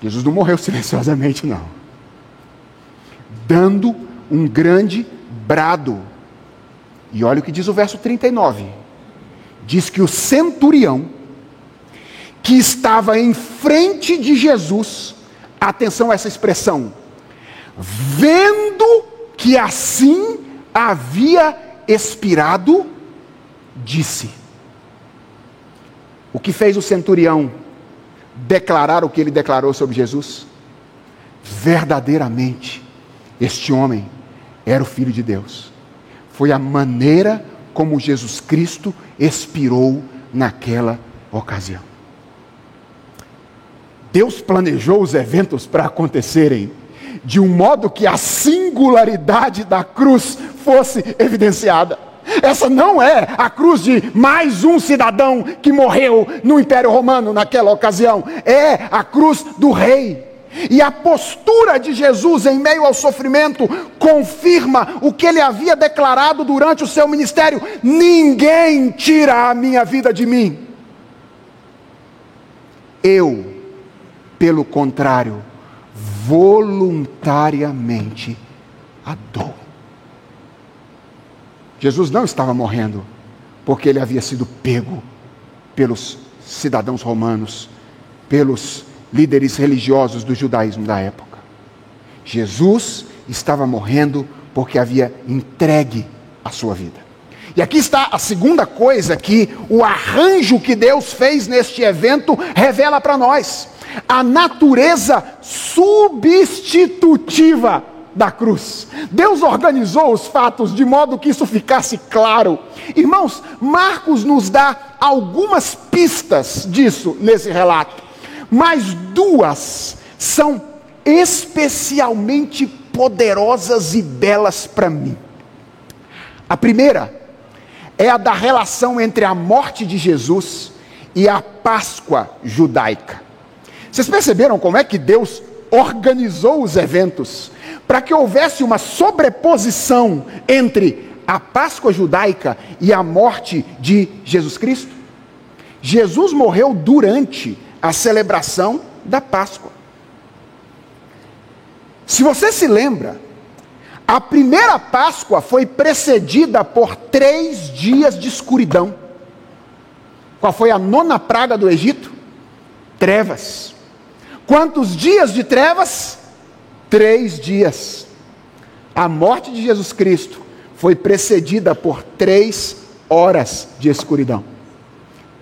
[SPEAKER 1] Jesus não morreu silenciosamente, não. Dando um grande brado. E olha o que diz o verso 39. Diz que o centurião, que estava em frente de Jesus, atenção a essa expressão, vendo que assim havia expirado, disse: O que fez o centurião declarar o que ele declarou sobre Jesus? Verdadeiramente, este homem era o Filho de Deus. Foi a maneira como Jesus Cristo expirou naquela ocasião. Deus planejou os eventos para acontecerem de um modo que a singularidade da cruz fosse evidenciada. Essa não é a cruz de mais um cidadão que morreu no Império Romano naquela ocasião. É a cruz do rei. E a postura de Jesus em meio ao sofrimento confirma o que ele havia declarado durante o seu ministério: ninguém tira a minha vida de mim. Eu, pelo contrário, voluntariamente a dou. Jesus não estava morrendo porque ele havia sido pego pelos cidadãos romanos, pelos líderes religiosos do judaísmo da época. Jesus estava morrendo porque havia entregue a sua vida. E aqui está a segunda coisa que o arranjo que Deus fez neste evento revela para nós: a natureza substitutiva da cruz. Deus organizou os fatos de modo que isso ficasse claro. Irmãos, Marcos nos dá algumas pistas disso nesse relato mas duas são especialmente poderosas e belas para mim. A primeira é a da relação entre a morte de Jesus e a Páscoa judaica. Vocês perceberam como é que Deus organizou os eventos para que houvesse uma sobreposição entre a Páscoa judaica e a morte de Jesus Cristo? Jesus morreu durante a celebração da Páscoa. Se você se lembra, a primeira Páscoa foi precedida por três dias de escuridão. Qual foi a nona praga do Egito? Trevas. Quantos dias de trevas? Três dias. A morte de Jesus Cristo foi precedida por três horas de escuridão.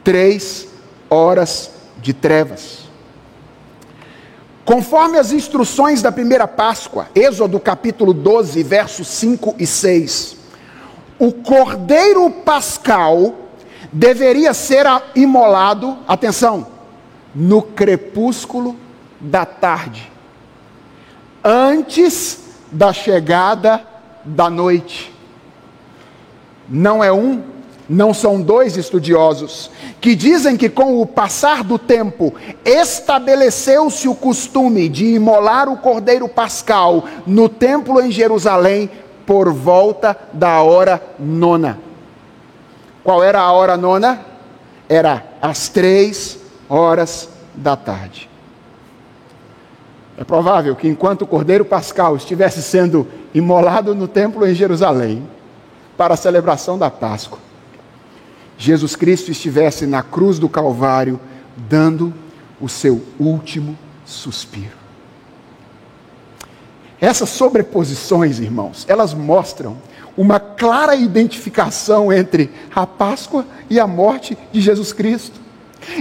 [SPEAKER 1] Três horas de trevas. Conforme as instruções da primeira Páscoa, Êxodo capítulo 12, versos 5 e 6, o cordeiro pascal deveria ser imolado, atenção, no crepúsculo da tarde, antes da chegada da noite. Não é um, não são dois estudiosos, que dizem que com o passar do tempo estabeleceu-se o costume de imolar o cordeiro pascal no templo em Jerusalém por volta da hora nona. Qual era a hora nona? Era às três horas da tarde. É provável que enquanto o cordeiro pascal estivesse sendo imolado no templo em Jerusalém, para a celebração da Páscoa, Jesus Cristo estivesse na cruz do Calvário, dando o seu último suspiro. Essas sobreposições, irmãos, elas mostram uma clara identificação entre a Páscoa e a morte de Jesus Cristo.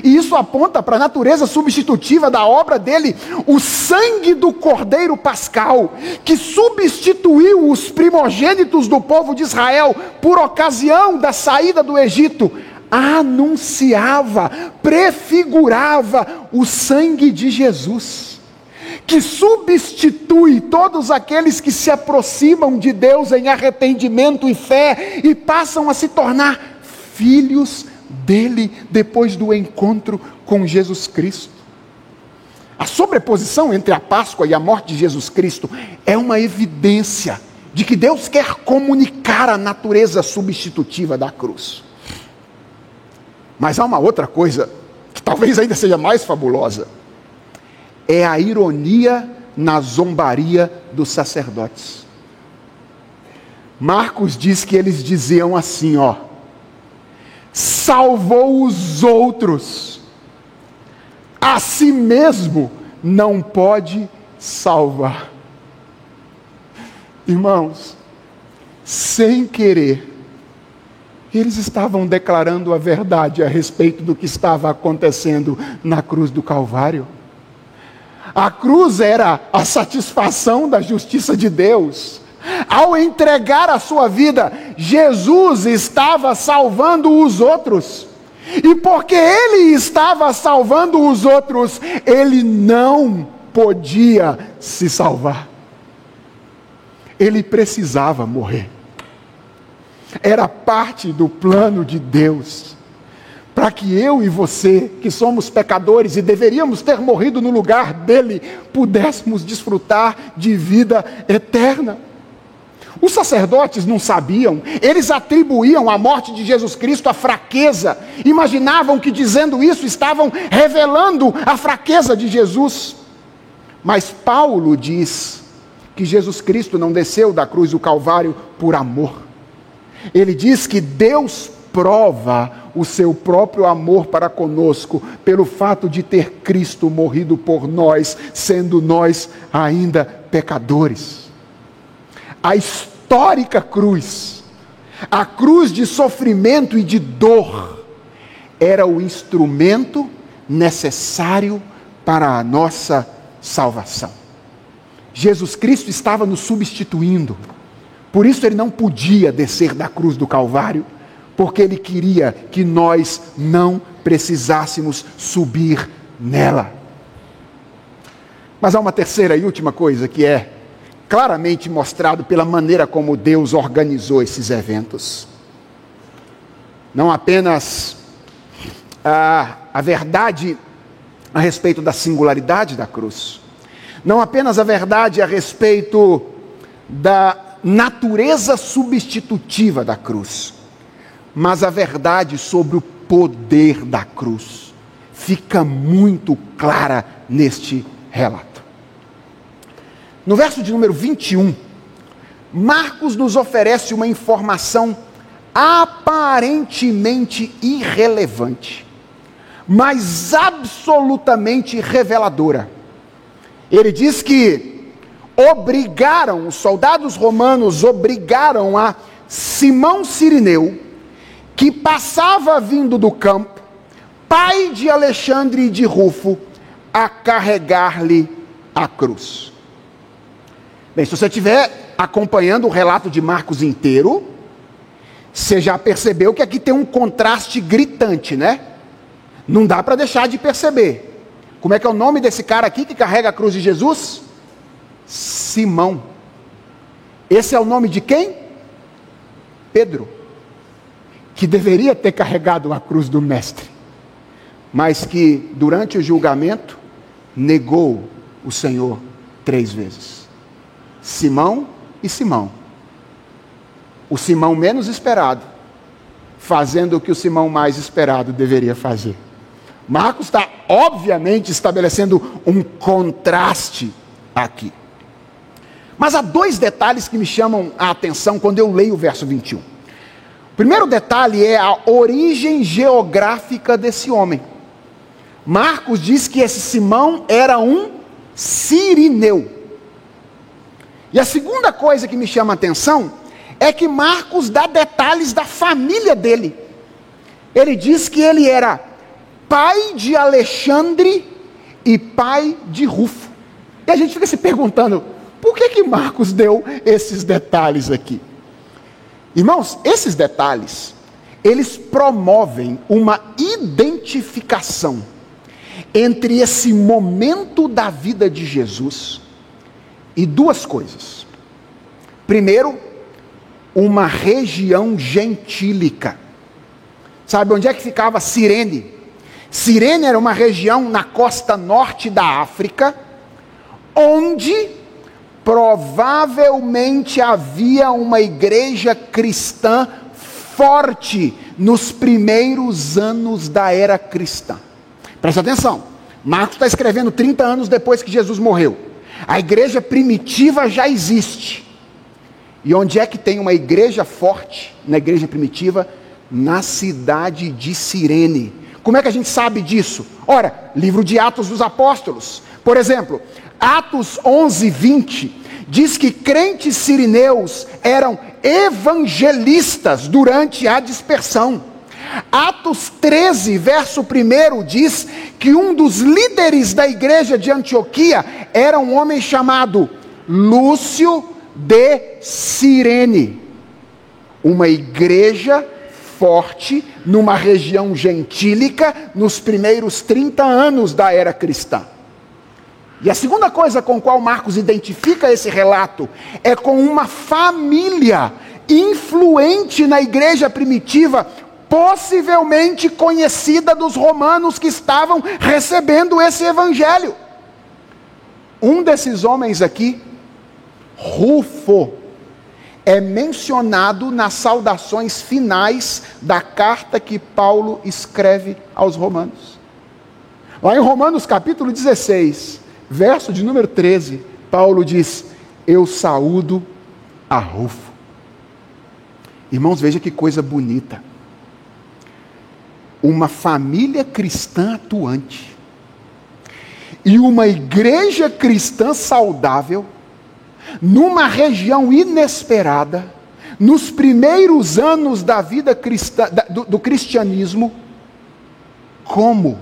[SPEAKER 1] E isso aponta para a natureza substitutiva da obra dele, o sangue do Cordeiro Pascal, que substituiu os primogênitos do povo de Israel por ocasião da saída do Egito, anunciava, prefigurava o sangue de Jesus, que substitui todos aqueles que se aproximam de Deus em arrependimento e fé e passam a se tornar filhos dele depois do encontro com Jesus Cristo. A sobreposição entre a Páscoa e a morte de Jesus Cristo é uma evidência de que Deus quer comunicar a natureza substitutiva da cruz. Mas há uma outra coisa que talvez ainda seja mais fabulosa: é a ironia na zombaria dos sacerdotes. Marcos diz que eles diziam assim, ó: salvou os outros, a si mesmo não pode salvar. Irmãos, sem querer, eles estavam declarando a verdade a respeito do que estava acontecendo na cruz do Calvário. A cruz era a satisfação da justiça de Deus. Ao entregar a sua vida, Jesus estava salvando os outros. E porque ele estava salvando os outros, ele não podia se salvar. Ele precisava morrer. Era parte do plano de Deus para que eu e você, que somos pecadores e deveríamos ter morrido no lugar dele, pudéssemos desfrutar de vida eterna. Os sacerdotes não sabiam, eles atribuíam a morte de Jesus Cristo à fraqueza, imaginavam que dizendo isso estavam revelando a fraqueza de Jesus. Mas Paulo diz que Jesus Cristo não desceu da cruz do Calvário por amor. Ele diz que Deus prova o seu próprio amor para conosco, pelo fato de ter Cristo morrido por nós, sendo nós ainda pecadores a histórica cruz, a cruz de sofrimento e de dor, era o instrumento necessário para a nossa salvação. Jesus Cristo estava nos substituindo, por isso ele não podia descer da cruz do Calvário, porque ele queria que nós não precisássemos subir nela. Mas há uma terceira e última coisa que é claramente mostrado pela maneira como Deus organizou esses eventos. Não apenas a, a verdade a respeito da singularidade da cruz, não apenas a verdade a respeito da natureza substitutiva da cruz, mas a verdade sobre o poder da cruz fica muito clara neste relato. No verso de número 21, Marcos nos oferece uma informação aparentemente irrelevante, mas absolutamente reveladora. Ele diz que obrigaram, os soldados romanos obrigaram a Simão Sirineu, que passava vindo do campo, pai de Alexandre e de Rufo, a carregar-lhe a cruz. Bem, se você estiver acompanhando o relato de Marcos inteiro, você já percebeu que aqui tem um contraste gritante, né? Não dá para deixar de perceber. Como é que é o nome desse cara aqui que carrega a cruz de Jesus? Simão. Esse é o nome de quem? Pedro. Que deveria ter carregado a cruz do Mestre, mas que durante o julgamento negou o Senhor três vezes. Simão e Simão. O Simão menos esperado, fazendo o que o Simão mais esperado deveria fazer. Marcos está, obviamente, estabelecendo um contraste aqui. Mas há dois detalhes que me chamam a atenção quando eu leio o verso 21. O primeiro detalhe é a origem geográfica desse homem. Marcos diz que esse Simão era um sirineu. E a segunda coisa que me chama a atenção é que Marcos dá detalhes da família dele. Ele diz que ele era pai de Alexandre e pai de Rufo. E a gente fica se perguntando, por que que Marcos deu esses detalhes aqui? Irmãos, esses detalhes, eles promovem uma identificação entre esse momento da vida de Jesus e duas coisas. Primeiro, uma região gentílica. Sabe onde é que ficava Cirene? Cirene era uma região na costa norte da África, onde provavelmente havia uma igreja cristã forte nos primeiros anos da era cristã. Presta atenção, Marcos está escrevendo 30 anos depois que Jesus morreu. A igreja primitiva já existe. E onde é que tem uma igreja forte na igreja primitiva? Na cidade de Cirene. Como é que a gente sabe disso? Ora, livro de Atos dos Apóstolos. Por exemplo, Atos 11, 20, diz que crentes sirineus eram evangelistas durante a dispersão. Atos 13, verso 1 diz que um dos líderes da igreja de Antioquia era um homem chamado Lúcio de Cirene. Uma igreja forte numa região gentílica nos primeiros 30 anos da era cristã. E a segunda coisa com qual Marcos identifica esse relato é com uma família influente na igreja primitiva, possivelmente conhecida dos romanos que estavam recebendo esse evangelho. Um desses homens aqui, Rufo, é mencionado nas saudações finais da carta que Paulo escreve aos Romanos. Lá em Romanos capítulo 16, verso de número 13, Paulo diz: Eu saúdo a Rufo. Irmãos, veja que coisa bonita uma família cristã atuante e uma igreja cristã saudável, numa região inesperada, nos primeiros anos da vida cristã, do, do cristianismo, como?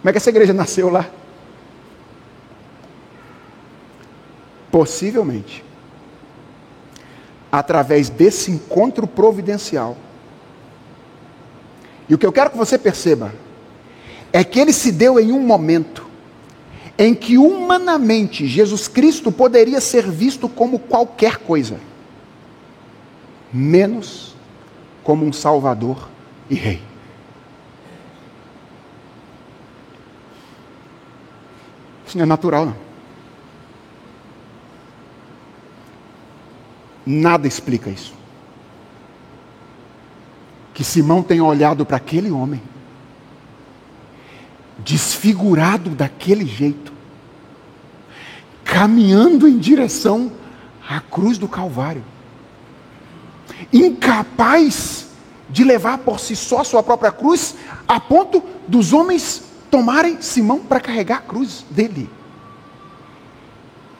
[SPEAKER 1] Como é que essa igreja nasceu lá? Possivelmente, através desse encontro providencial e o que eu quero que você perceba é que ele se deu em um momento em que humanamente Jesus Cristo poderia ser visto como qualquer coisa, menos como um Salvador e Rei. Isso não é natural, não. Nada explica isso que Simão tenha olhado para aquele homem, desfigurado daquele jeito, caminhando em direção à cruz do Calvário, incapaz de levar por si só sua própria cruz, a ponto dos homens tomarem Simão para carregar a cruz dele.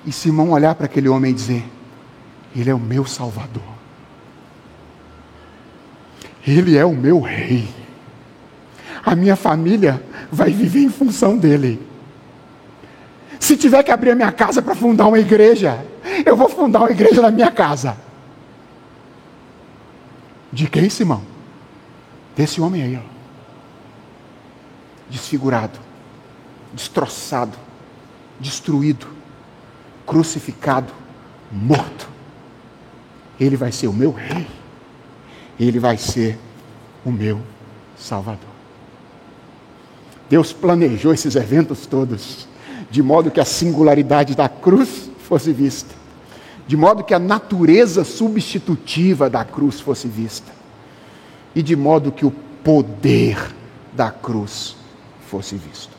[SPEAKER 1] E Simão olhar para aquele homem e dizer: Ele é o meu Salvador. Ele é o meu rei. A minha família vai viver em função dele. Se tiver que abrir a minha casa para fundar uma igreja, eu vou fundar uma igreja na minha casa. De quem, Simão? Desse homem aí, ó. Desfigurado, destroçado, destruído, crucificado, morto. Ele vai ser o meu rei ele vai ser o meu Salvador. Deus planejou esses eventos todos, de modo que a singularidade da cruz fosse vista, de modo que a natureza substitutiva da cruz fosse vista, e de modo que o poder da cruz fosse visto.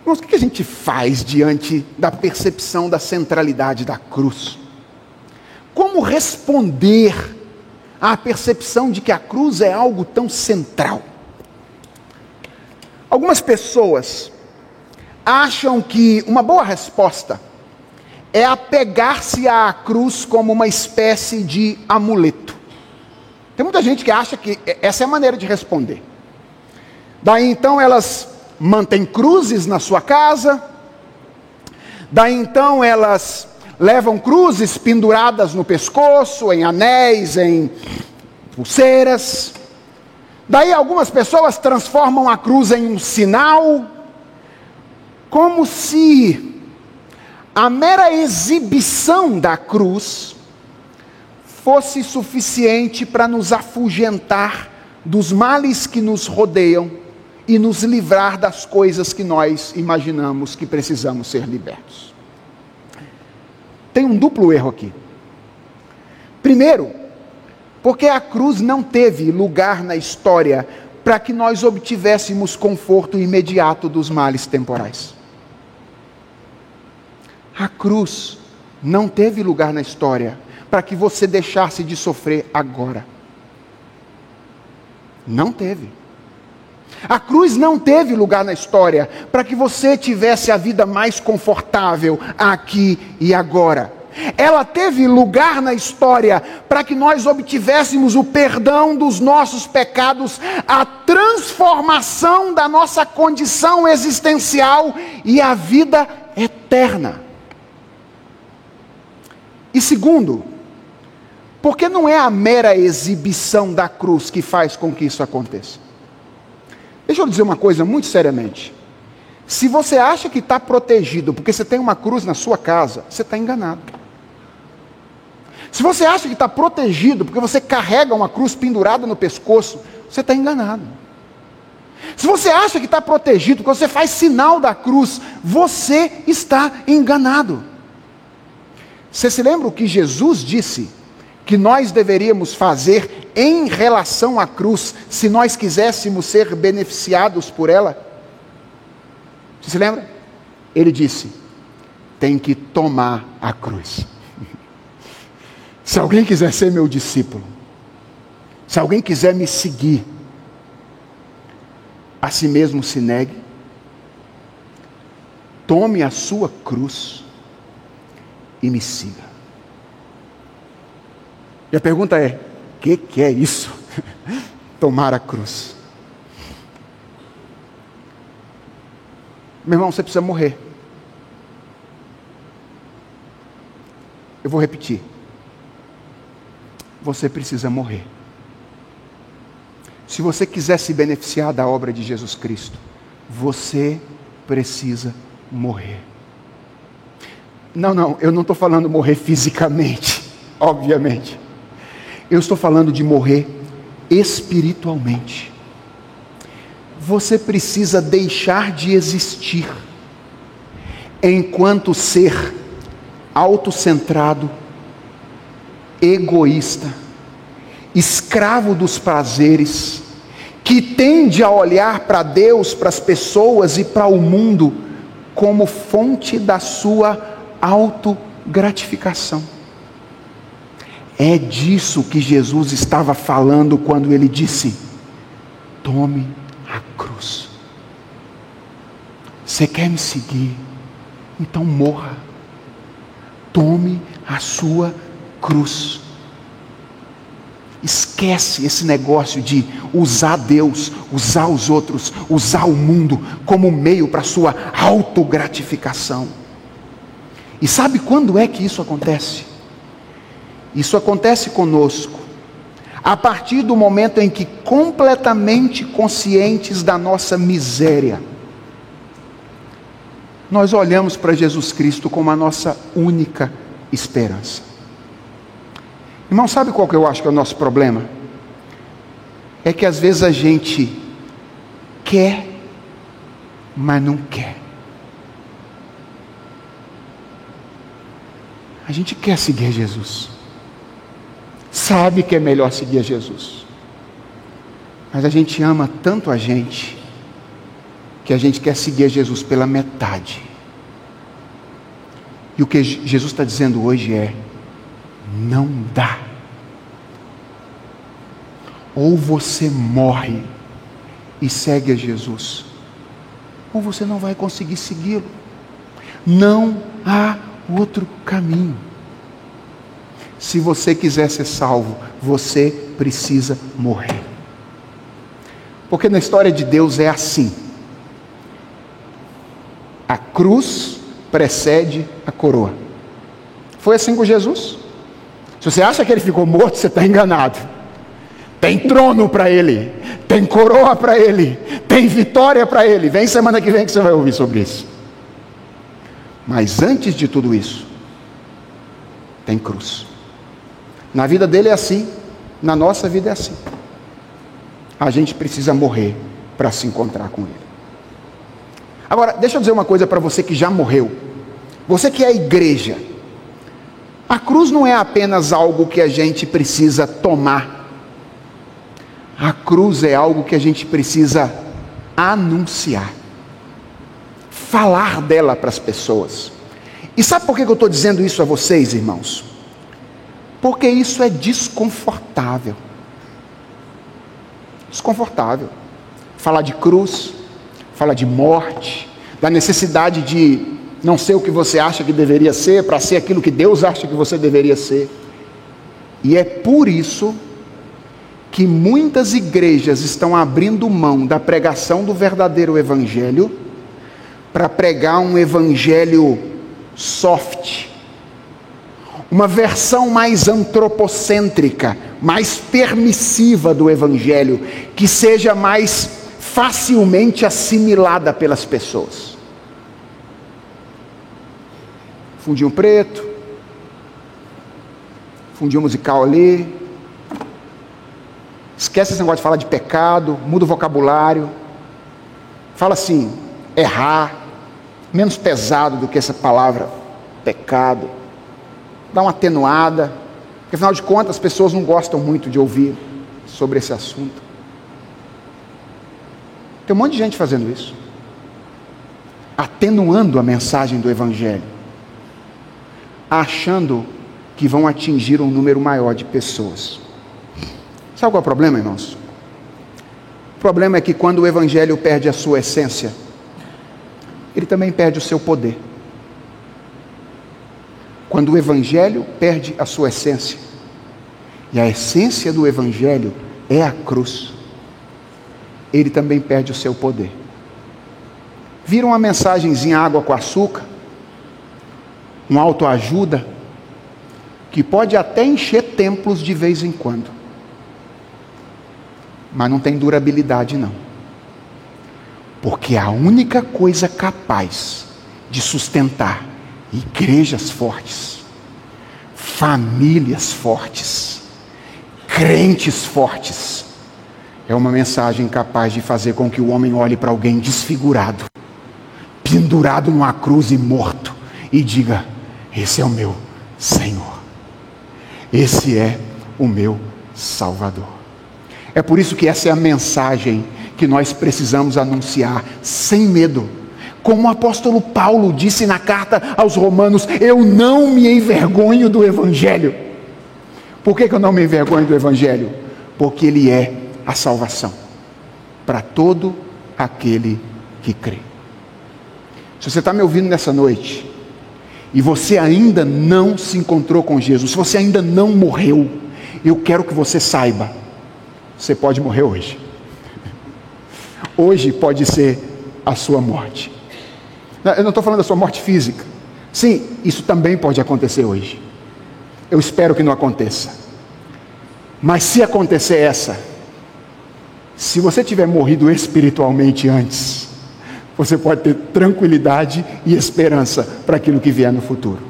[SPEAKER 1] Irmãos, o que a gente faz diante da percepção da centralidade da cruz? Como responder à percepção de que a cruz é algo tão central? Algumas pessoas acham que uma boa resposta é apegar-se à cruz como uma espécie de amuleto. Tem muita gente que acha que essa é a maneira de responder. Daí então elas mantêm cruzes na sua casa, daí então elas levam cruzes penduradas no pescoço, em anéis, em pulseiras. Daí algumas pessoas transformam a cruz em um sinal, como se a mera exibição da cruz fosse suficiente para nos afugentar dos males que nos rodeiam e nos livrar das coisas que nós imaginamos que precisamos ser libertos. Tem um duplo erro aqui. Primeiro, porque a cruz não teve lugar na história para que nós obtivéssemos conforto imediato dos males temporais. A cruz não teve lugar na história para que você deixasse de sofrer agora. Não teve. A cruz não teve lugar na história para que você tivesse a vida mais confortável aqui e agora. Ela teve lugar na história para que nós obtivéssemos o perdão dos nossos pecados, a transformação da nossa condição existencial e a vida eterna. E segundo, porque não é a mera exibição da cruz que faz com que isso aconteça. Deixa eu dizer uma coisa muito seriamente. Se você acha que está protegido porque você tem uma cruz na sua casa, você está enganado. Se você acha que está protegido porque você carrega uma cruz pendurada no pescoço, você está enganado. Se você acha que está protegido porque você faz sinal da cruz, você está enganado. Você se lembra o que Jesus disse que nós deveríamos fazer em relação à cruz, se nós quiséssemos ser beneficiados por ela? Você se lembra? Ele disse: tem que tomar a cruz. se alguém quiser ser meu discípulo, se alguém quiser me seguir, a si mesmo se negue, tome a sua cruz e me siga. E a pergunta é: o que, que é isso? Tomar a cruz. Meu irmão, você precisa morrer. Eu vou repetir. Você precisa morrer. Se você quiser se beneficiar da obra de Jesus Cristo, você precisa morrer. Não, não, eu não estou falando morrer fisicamente, obviamente. Eu estou falando de morrer espiritualmente. Você precisa deixar de existir enquanto ser autocentrado, egoísta, escravo dos prazeres, que tende a olhar para Deus, para as pessoas e para o mundo como fonte da sua autogratificação. É disso que Jesus estava falando quando ele disse: tome a cruz. Você quer me seguir? Então morra. Tome a sua cruz. Esquece esse negócio de usar Deus, usar os outros, usar o mundo como meio para sua autogratificação. E sabe quando é que isso acontece? Isso acontece conosco a partir do momento em que, completamente conscientes da nossa miséria, nós olhamos para Jesus Cristo como a nossa única esperança. Irmão, sabe qual que eu acho que é o nosso problema? É que às vezes a gente quer, mas não quer. A gente quer seguir Jesus. Sabe que é melhor seguir Jesus. Mas a gente ama tanto a gente que a gente quer seguir Jesus pela metade. E o que Jesus está dizendo hoje é: não dá. Ou você morre e segue a Jesus, ou você não vai conseguir segui-lo. Não há outro caminho. Se você quiser ser salvo, você precisa morrer. Porque na história de Deus é assim. A cruz precede a coroa. Foi assim com Jesus. Se você acha que ele ficou morto, você está enganado. Tem trono para ele, tem coroa para ele, tem vitória para ele. Vem semana que vem que você vai ouvir sobre isso. Mas antes de tudo isso, tem cruz. Na vida dele é assim, na nossa vida é assim. A gente precisa morrer para se encontrar com ele. Agora, deixa eu dizer uma coisa para você que já morreu. Você que é a igreja. A cruz não é apenas algo que a gente precisa tomar. A cruz é algo que a gente precisa anunciar. Falar dela para as pessoas. E sabe por que eu estou dizendo isso a vocês, irmãos? Porque isso é desconfortável. Desconfortável. Falar de cruz, falar de morte, da necessidade de não ser o que você acha que deveria ser, para ser aquilo que Deus acha que você deveria ser. E é por isso que muitas igrejas estão abrindo mão da pregação do verdadeiro evangelho para pregar um evangelho soft, uma versão mais antropocêntrica, mais permissiva do evangelho, que seja mais facilmente assimilada pelas pessoas. fundinho preto, fundinho musical ali. Esquece esse negócio de falar de pecado, muda o vocabulário. Fala assim, errar, menos pesado do que essa palavra pecado. Dá uma atenuada, porque afinal de contas as pessoas não gostam muito de ouvir sobre esse assunto. Tem um monte de gente fazendo isso, atenuando a mensagem do Evangelho achando que vão atingir um número maior de pessoas. Sabe qual é o problema, irmãos? O problema é que quando o Evangelho perde a sua essência, ele também perde o seu poder. Quando o Evangelho perde a sua essência, e a essência do Evangelho é a cruz, ele também perde o seu poder. Viram uma mensagenzinha água com açúcar? uma autoajuda que pode até encher templos de vez em quando, mas não tem durabilidade não. Porque a única coisa capaz de sustentar igrejas fortes, famílias fortes, crentes fortes, é uma mensagem capaz de fazer com que o homem olhe para alguém desfigurado, pendurado numa cruz e morto, e diga: esse é o meu Senhor. Esse é o meu Salvador. É por isso que essa é a mensagem que nós precisamos anunciar sem medo. Como o apóstolo Paulo disse na carta aos Romanos: Eu não me envergonho do Evangelho. Por que, que eu não me envergonho do Evangelho? Porque ele é a salvação para todo aquele que crê. Se você está me ouvindo nessa noite e você ainda não se encontrou com Jesus, se você ainda não morreu, eu quero que você saiba: você pode morrer hoje. Hoje pode ser a sua morte. Eu não estou falando da sua morte física. Sim, isso também pode acontecer hoje. Eu espero que não aconteça. Mas se acontecer essa, se você tiver morrido espiritualmente antes, você pode ter tranquilidade e esperança para aquilo que vier no futuro.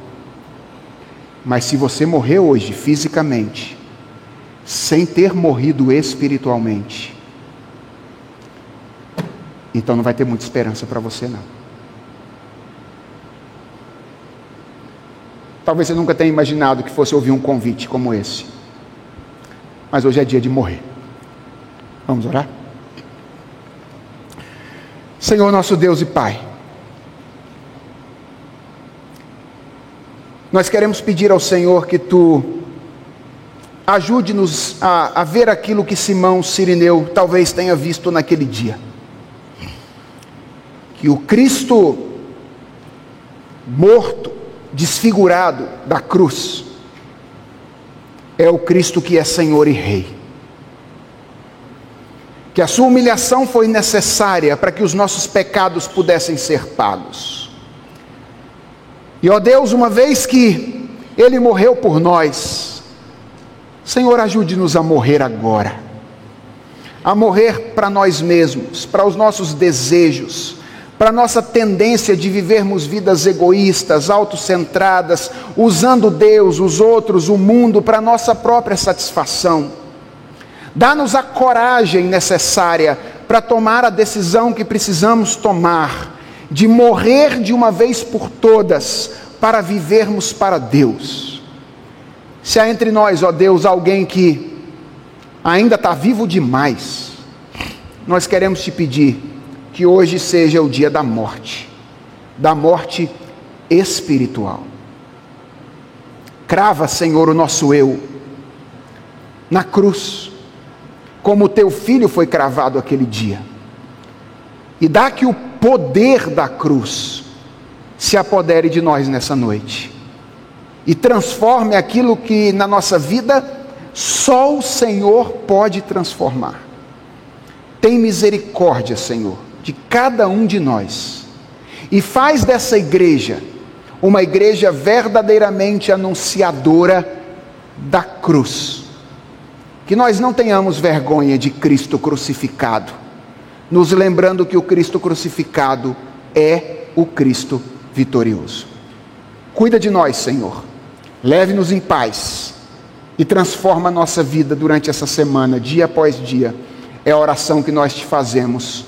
[SPEAKER 1] Mas se você morrer hoje fisicamente, sem ter morrido espiritualmente, então não vai ter muita esperança para você não. Talvez você nunca tenha imaginado que fosse ouvir um convite como esse. Mas hoje é dia de morrer. Vamos orar? Senhor nosso Deus e Pai, nós queremos pedir ao Senhor que tu ajude-nos a, a, ver aquilo que Simão Sirineu talvez tenha visto naquele dia. Que o Cristo morto, desfigurado da cruz, é o Cristo que é Senhor e Rei. Que a sua humilhação foi necessária para que os nossos pecados pudessem ser pagos. E ó Deus, uma vez que Ele morreu por nós, Senhor, ajude-nos a morrer agora, a morrer para nós mesmos, para os nossos desejos, para nossa tendência de vivermos vidas egoístas, autocentradas, usando Deus, os outros, o mundo para nossa própria satisfação. Dá-nos a coragem necessária para tomar a decisão que precisamos tomar, de morrer de uma vez por todas, para vivermos para Deus. Se há entre nós, ó Deus, alguém que ainda está vivo demais, nós queremos te pedir que hoje seja o dia da morte, da morte espiritual. Crava, Senhor, o nosso eu na cruz, como teu filho foi cravado aquele dia. E dá que o poder da cruz se apodere de nós nessa noite e transforme aquilo que na nossa vida só o Senhor pode transformar. Tem misericórdia, Senhor de cada um de nós e faz dessa igreja uma igreja verdadeiramente anunciadora da cruz. Que nós não tenhamos vergonha de Cristo crucificado, nos lembrando que o Cristo crucificado é o Cristo vitorioso. Cuida de nós, Senhor. Leve-nos em paz e transforma a nossa vida durante essa semana, dia após dia. É a oração que nós te fazemos